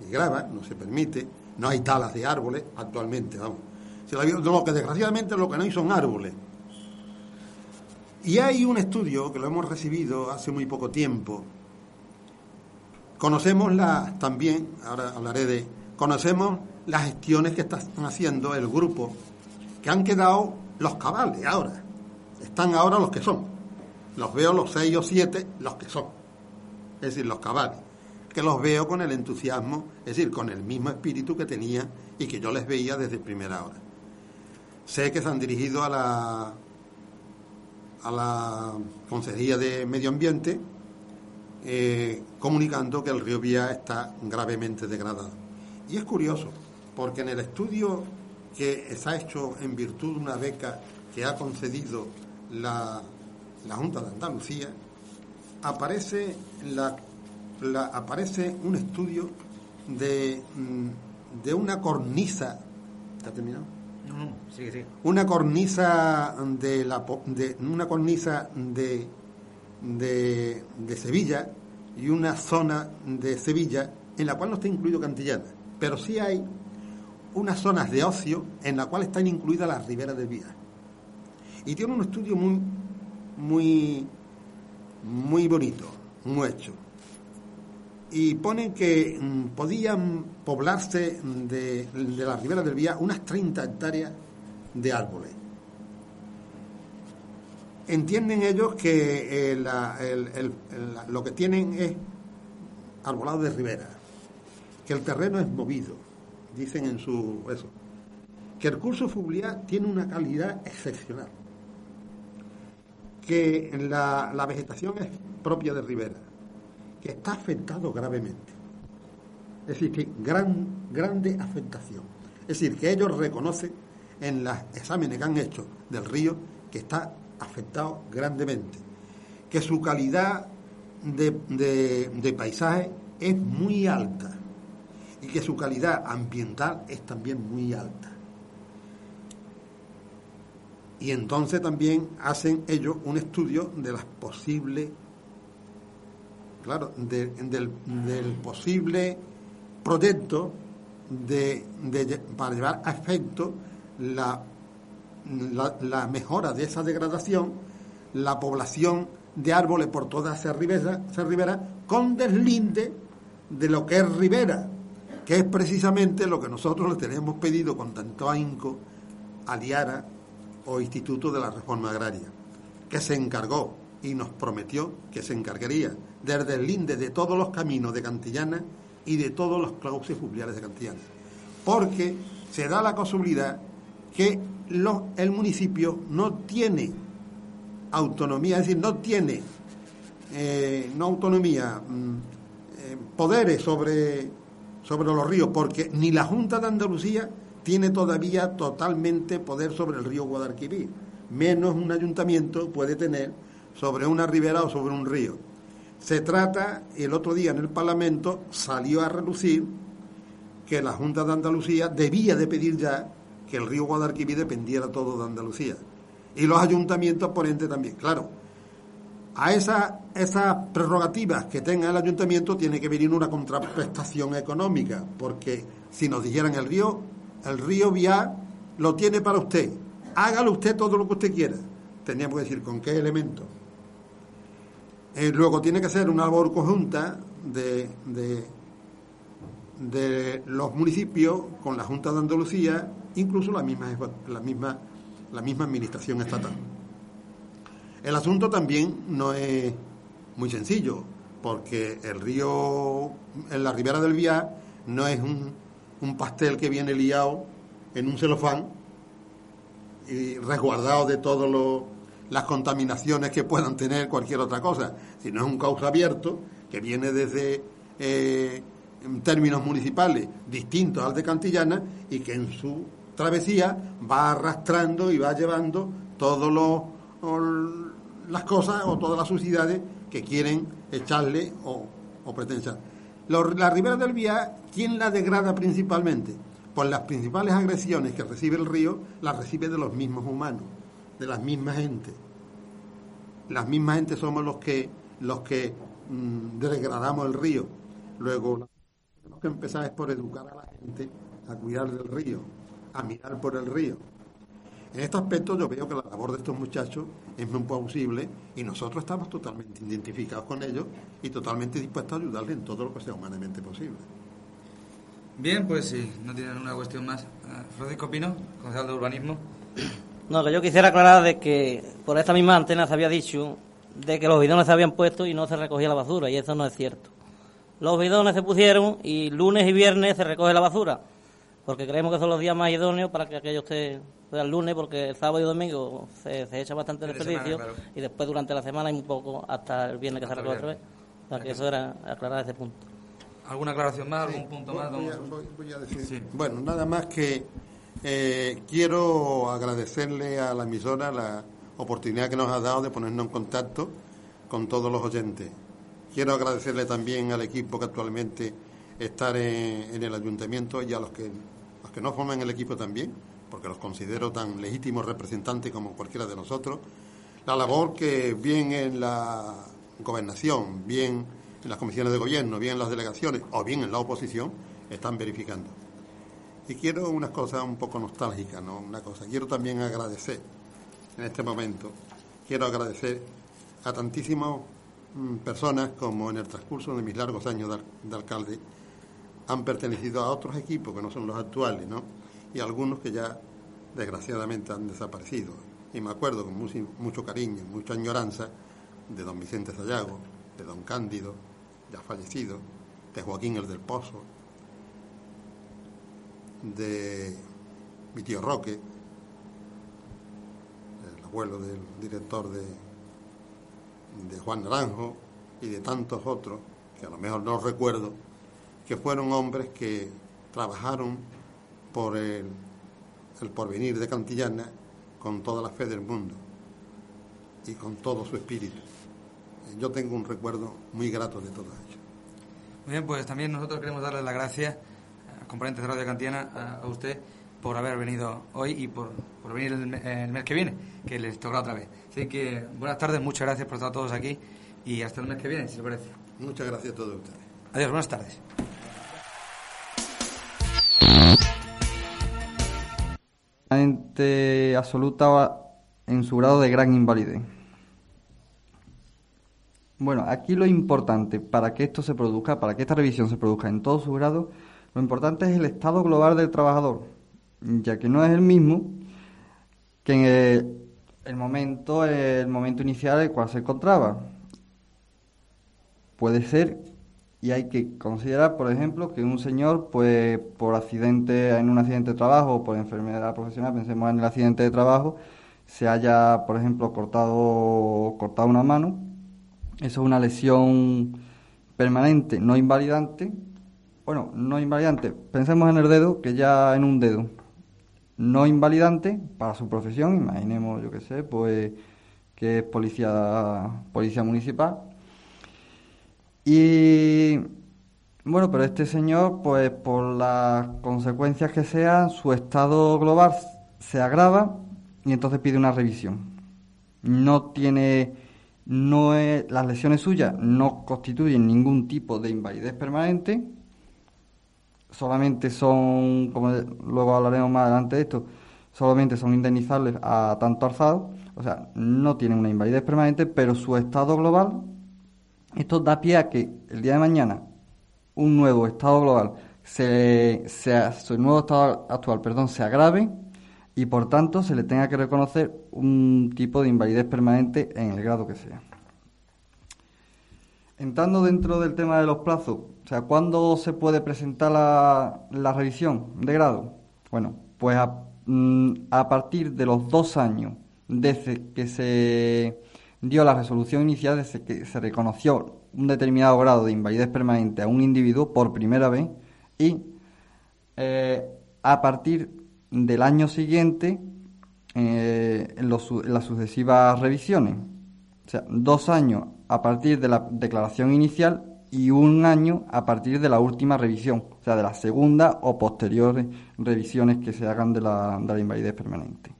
Speaker 2: ni grava, no se permite. No hay talas de árboles actualmente, vamos. Lo que desgraciadamente lo que no hay son árboles. Y hay un estudio que lo hemos recibido hace muy poco tiempo. Conocemos la, también, ahora hablaré de, conocemos las gestiones que están haciendo el grupo, que han quedado los cabales ahora. Están ahora los que son. Los veo los seis o siete, los que son. Es decir, los cabales. Que los veo con el entusiasmo, es decir, con el mismo espíritu que tenía y que yo les veía desde primera hora. Sé que se han dirigido a la a la Consejería de Medio Ambiente eh, comunicando que el río Vía está gravemente degradado. Y es curioso, porque en el estudio que se ha hecho en virtud de una beca que ha concedido la, la Junta de Andalucía, aparece, la, aparece un estudio de, mm, de una cornisa. ¿Está terminado? Una cornisa de la de, una cornisa de, de, de Sevilla y una zona de Sevilla en la cual no está incluido Cantillana, pero sí hay unas zonas de ocio en la cual están incluidas las riberas del Vía. Y tiene un estudio muy muy muy bonito, muy hecho. Y ponen que mm, podían poblarse de, de las riberas del Vía unas 30 hectáreas de árboles. Entienden ellos que eh, lo que tienen es arbolado de ribera, que el terreno es movido, dicen en su eso, que el curso fluvial tiene una calidad excepcional, que la, la vegetación es propia de ribera, que está afectado gravemente. Es decir, que gran, grande afectación. Es decir, que ellos reconocen en los exámenes que han hecho del río que está afectado grandemente, que su calidad de, paisaje es muy alta y que su calidad ambiental es también muy alta. Y entonces también hacen ellos un estudio de las posibles, claro, del, posible proyecto de, para llevar a efecto la, la, mejora de esa degradación, la población de árboles por toda esa ribera, con deslinde de lo que es ribera, que es precisamente lo que nosotros le tenemos pedido con tanto ahínco a Liara o Instituto de la Reforma Agraria, que se encargó y nos prometió que se encargaría del deslinde de todos los caminos de Cantillana y de todos los clauses fluviales de Cantillana. Porque se da la posibilidad que el municipio no tiene autonomía, es decir, no tiene eh, no autonomía, mm, eh, poderes sobre, sobre los ríos, porque ni la Junta de Andalucía tiene todavía totalmente poder sobre el río Guadalquivir, menos un ayuntamiento puede tener sobre una ribera o sobre un río. Se trata, el otro día en el Parlamento salió a relucir que la Junta de Andalucía debía de pedir ya que el río Guadalquivir dependiera todo de Andalucía. Y los ayuntamientos ponentes también. Claro, a esa, esas prerrogativas que tenga el ayuntamiento tiene que venir una contraprestación económica, porque si nos dijeran el río, el río Vía lo tiene para usted, hágalo usted todo lo que usted quiera. Teníamos que decir con qué elemento. Eh, luego tiene que ser una labor conjunta de, de, los municipios con la Junta de Andalucía, incluso la misma, la misma, la misma administración estatal. El asunto también no es muy sencillo, porque el río en la ribera del Vía no es un, un pastel que viene liado en un celofán y resguardado de todas las contaminaciones que puedan tener cualquier otra cosa, sino es un cauce abierto que viene desde eh, términos municipales distintos al de Cantillana y que en su travesía va arrastrando y va llevando todas las cosas o todas las suciedades que quieren echarle o, o pretenden La ribera del Vía, ¿quién la degrada principalmente? Pues las principales agresiones que recibe el río las recibe de los mismos humanos, de las mismas gentes. Las mismas gentes somos los que, los que mm, degradamos el río. Luego, tenemos que empezar es por educar a la gente a cuidar del río, a mirar por el río. En este aspecto yo veo que la labor de estos muchachos es muy plausible y nosotros estamos totalmente identificados con ellos y totalmente dispuestos a ayudarles en todo lo que sea humanamente posible.
Speaker 1: Bien, pues sí, no tienen una cuestión más. Eh, Francisco Pino, concejal de urbanismo.
Speaker 4: No, que yo quisiera aclarar de que por esta misma antena se había dicho de que los bidones se habían puesto y no se recogía la basura, y eso no es cierto. Los bidones se pusieron y lunes y viernes se recoge la basura, porque creemos que son los días más idóneos para que aquello esté el lunes, porque el sábado y domingo se, echa bastante desperdicio y después durante la semana hay un poco hasta el viernes que se recoge otra vez. O sea, que eso era aclarar ese punto.
Speaker 1: ¿Alguna aclaración más? ¿Algún punto más?
Speaker 2: Bueno, nada más que eh, quiero agradecerle a la emisora la oportunidad que nos ha dado de ponernos en contacto con todos los oyentes. Quiero agradecerle también al equipo que actualmente está en, el ayuntamiento y a los que no forman el equipo también, porque los considero tan legítimos representantes como cualquiera de nosotros. La labor que bien en la gobernación, bien en las comisiones de gobierno, bien en las delegaciones o bien en la oposición, están verificando. Y quiero unas cosas un poco nostálgicas, ¿no? Una cosa. Quiero también agradecer en este momento, quiero agradecer a tantísimas mm, personas como en el transcurso de mis largos años de, alcalde han pertenecido a otros equipos que no son los actuales, ¿no? Y algunos que ya desgraciadamente han desaparecido. Y me acuerdo con mucho, mucho cariño, mucha añoranza de don Vicente Sayago, de don Cándido, ya fallecido, de Joaquín el del Pozo, de mi tío Roque, el abuelo del director de, de Juan Naranjo y de tantos otros, que a lo mejor no recuerdo, que fueron hombres que trabajaron por el, el porvenir de Cantillana con toda la fe del mundo y con todo su espíritu yo tengo un recuerdo muy grato de todo ello.
Speaker 1: Muy bien, pues también nosotros queremos darle las gracias, componentes de Radio Cantiana, a, usted por haber venido hoy y por, por venir el, mes que viene, que les tocará otra vez. Así que buenas tardes, muchas gracias por estar todos aquí y hasta el mes que viene, si les parece.
Speaker 2: Muchas gracias a todos ustedes.
Speaker 1: Adiós, buenas tardes.
Speaker 12: absoluta en su grado de gran invalidez. Bueno, aquí lo importante para que esto se produzca, para que esta revisión se produzca en todo su grado, lo importante es el estado global del trabajador, ya que no es el mismo que en el, momento, el momento inicial en el cual se encontraba. Puede ser y hay que considerar, por ejemplo, que un señor, pues por accidente, en un accidente de trabajo o por enfermedad profesional, pensemos en el accidente de trabajo, se haya, por ejemplo, cortado, cortado una mano eso es una lesión permanente, no invalidante. Bueno, no invalidante. Pensemos en el dedo, que ya en un dedo. No invalidante para su profesión, imaginemos, yo qué sé, pues que es policía, policía municipal. Y bueno, pero este señor, pues por las consecuencias que sean, su estado global se agrava y entonces pide una revisión. No tiene no es, las lesiones suyas no constituyen ningún tipo de invalidez permanente, solamente son, como luego hablaremos más adelante de esto, solamente son indemnizables a tanto alzado, o sea, no tienen una invalidez permanente, pero su estado global Esto da pie a que el día de mañana un nuevo estado global, se, se, su nuevo estado actual, perdón, se agrave y por tanto se le tenga que reconocer un tipo de invalidez permanente en el grado que sea. Entrando dentro del tema de los plazos, sea, ¿cuándo se puede presentar la, revisión de grado? Bueno, pues a, mm, a partir de los dos años desde que se dio la resolución inicial, desde que se reconoció un determinado grado de invalidez permanente a un individuo por primera vez y eh, a partir del año siguiente eh, en, las sucesivas revisiones. O sea, dos años a partir de la declaración inicial y un año a partir de la última revisión, o sea, de la segunda o posteriores revisiones que se hagan de la, de la invalidez permanente.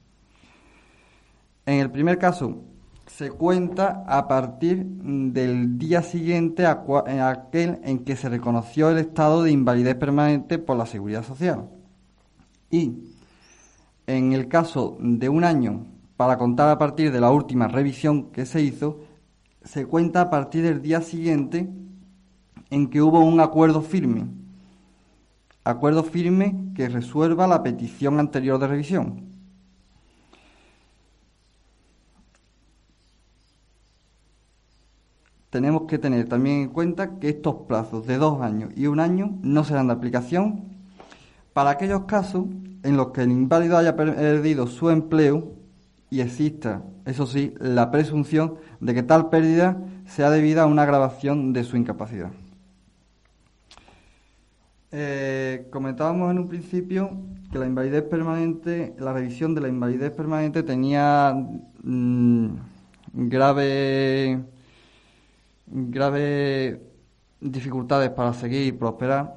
Speaker 12: En el primer caso, se cuenta a partir del día siguiente a aquel en que se reconoció el estado de invalidez permanente por la Seguridad Social. Y en el caso de un año, para contar a partir de la última revisión que se hizo, se cuenta a partir del día siguiente en que hubo un acuerdo firme. Acuerdo firme que resuelva la petición anterior de revisión. tenemos que tener también en cuenta que estos plazos de dos años y un año no serán de aplicación para aquellos casos en los que el inválido haya perdido su empleo y exista, eso sí, la presunción de que tal pérdida sea debida a una agravación de su incapacidad. Eh, comentábamos en un principio que la invalidez permanente, la revisión de la invalidez permanente tenía mm, grave graves dificultades para seguir y prosperar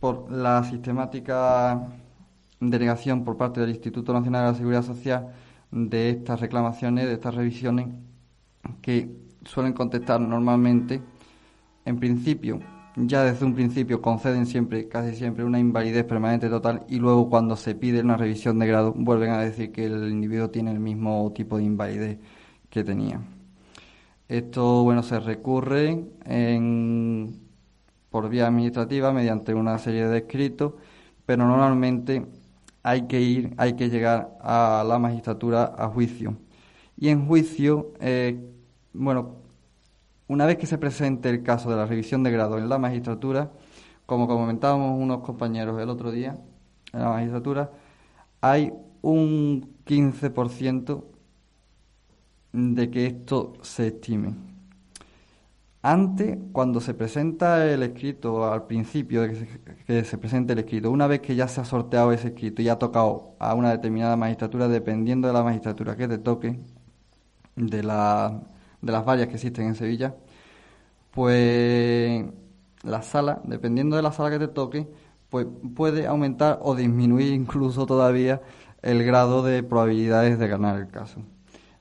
Speaker 12: por la sistemática denegación por parte del Instituto Nacional de la Seguridad Social de estas reclamaciones, de estas revisiones, que suelen contestar normalmente, en principio, ya desde un principio conceden siempre, casi siempre, una invalidez permanente total y luego cuando se pide una revisión de grado vuelven a decir que el individuo tiene el mismo tipo de invalidez que tenía. Esto, bueno, se recurre en, por vía administrativa mediante una serie de escritos, pero normalmente hay que ir, hay que llegar a la magistratura a juicio. Y en juicio, eh, bueno, una vez que se presente el caso de la revisión de grado en la magistratura, como comentábamos unos compañeros el otro día en la magistratura, hay un 15% de que esto se estime. Antes, cuando se presenta el escrito, al principio de que se, presente el escrito, una vez que ya se ha sorteado ese escrito y ha tocado a una determinada magistratura, dependiendo de la magistratura que te toque, de, la, de las varias que existen en Sevilla, pues la sala, dependiendo de la sala que te toque, pues puede aumentar o disminuir incluso todavía el grado de probabilidades de ganar el caso.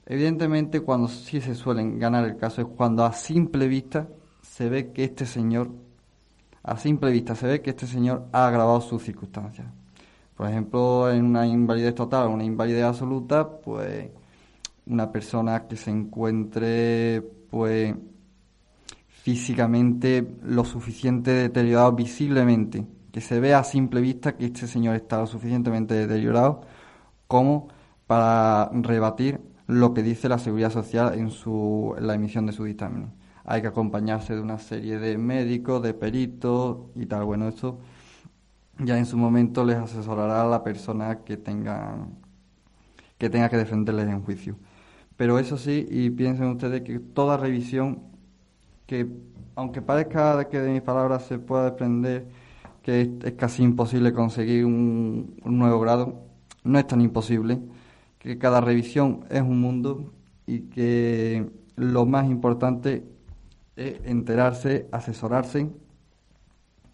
Speaker 12: Evidentemente, cuando sí se suelen ganar el caso es cuando a simple vista se ve que este señor, a simple vista se ve que este señor ha agravado sus circunstancias. Por ejemplo, en una invalidez total o una invalidez absoluta, pues una persona que se encuentre, pues físicamente lo suficiente deteriorado visiblemente, que se vea a simple vista que este señor está lo suficientemente deteriorado como para rebatir lo que dice la Seguridad Social en, su, la emisión de su dictamen. Hay que acompañarse de una serie de médicos, de peritos y tal. Bueno, esto ya en su momento les asesorará a la persona que tenga que tenga que defenderles en juicio. Pero eso sí, y piensen ustedes que toda revisión, que aunque parezca que de mis palabras se pueda desprender que es, casi imposible conseguir un nuevo grado, no es tan imposible que cada revisión es un mundo y que lo más importante es enterarse, asesorarse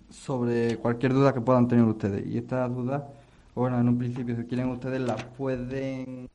Speaker 12: sobre cualquier duda que puedan tener ustedes. Y estas dudas, bueno, en un principio, si quieren ustedes las pueden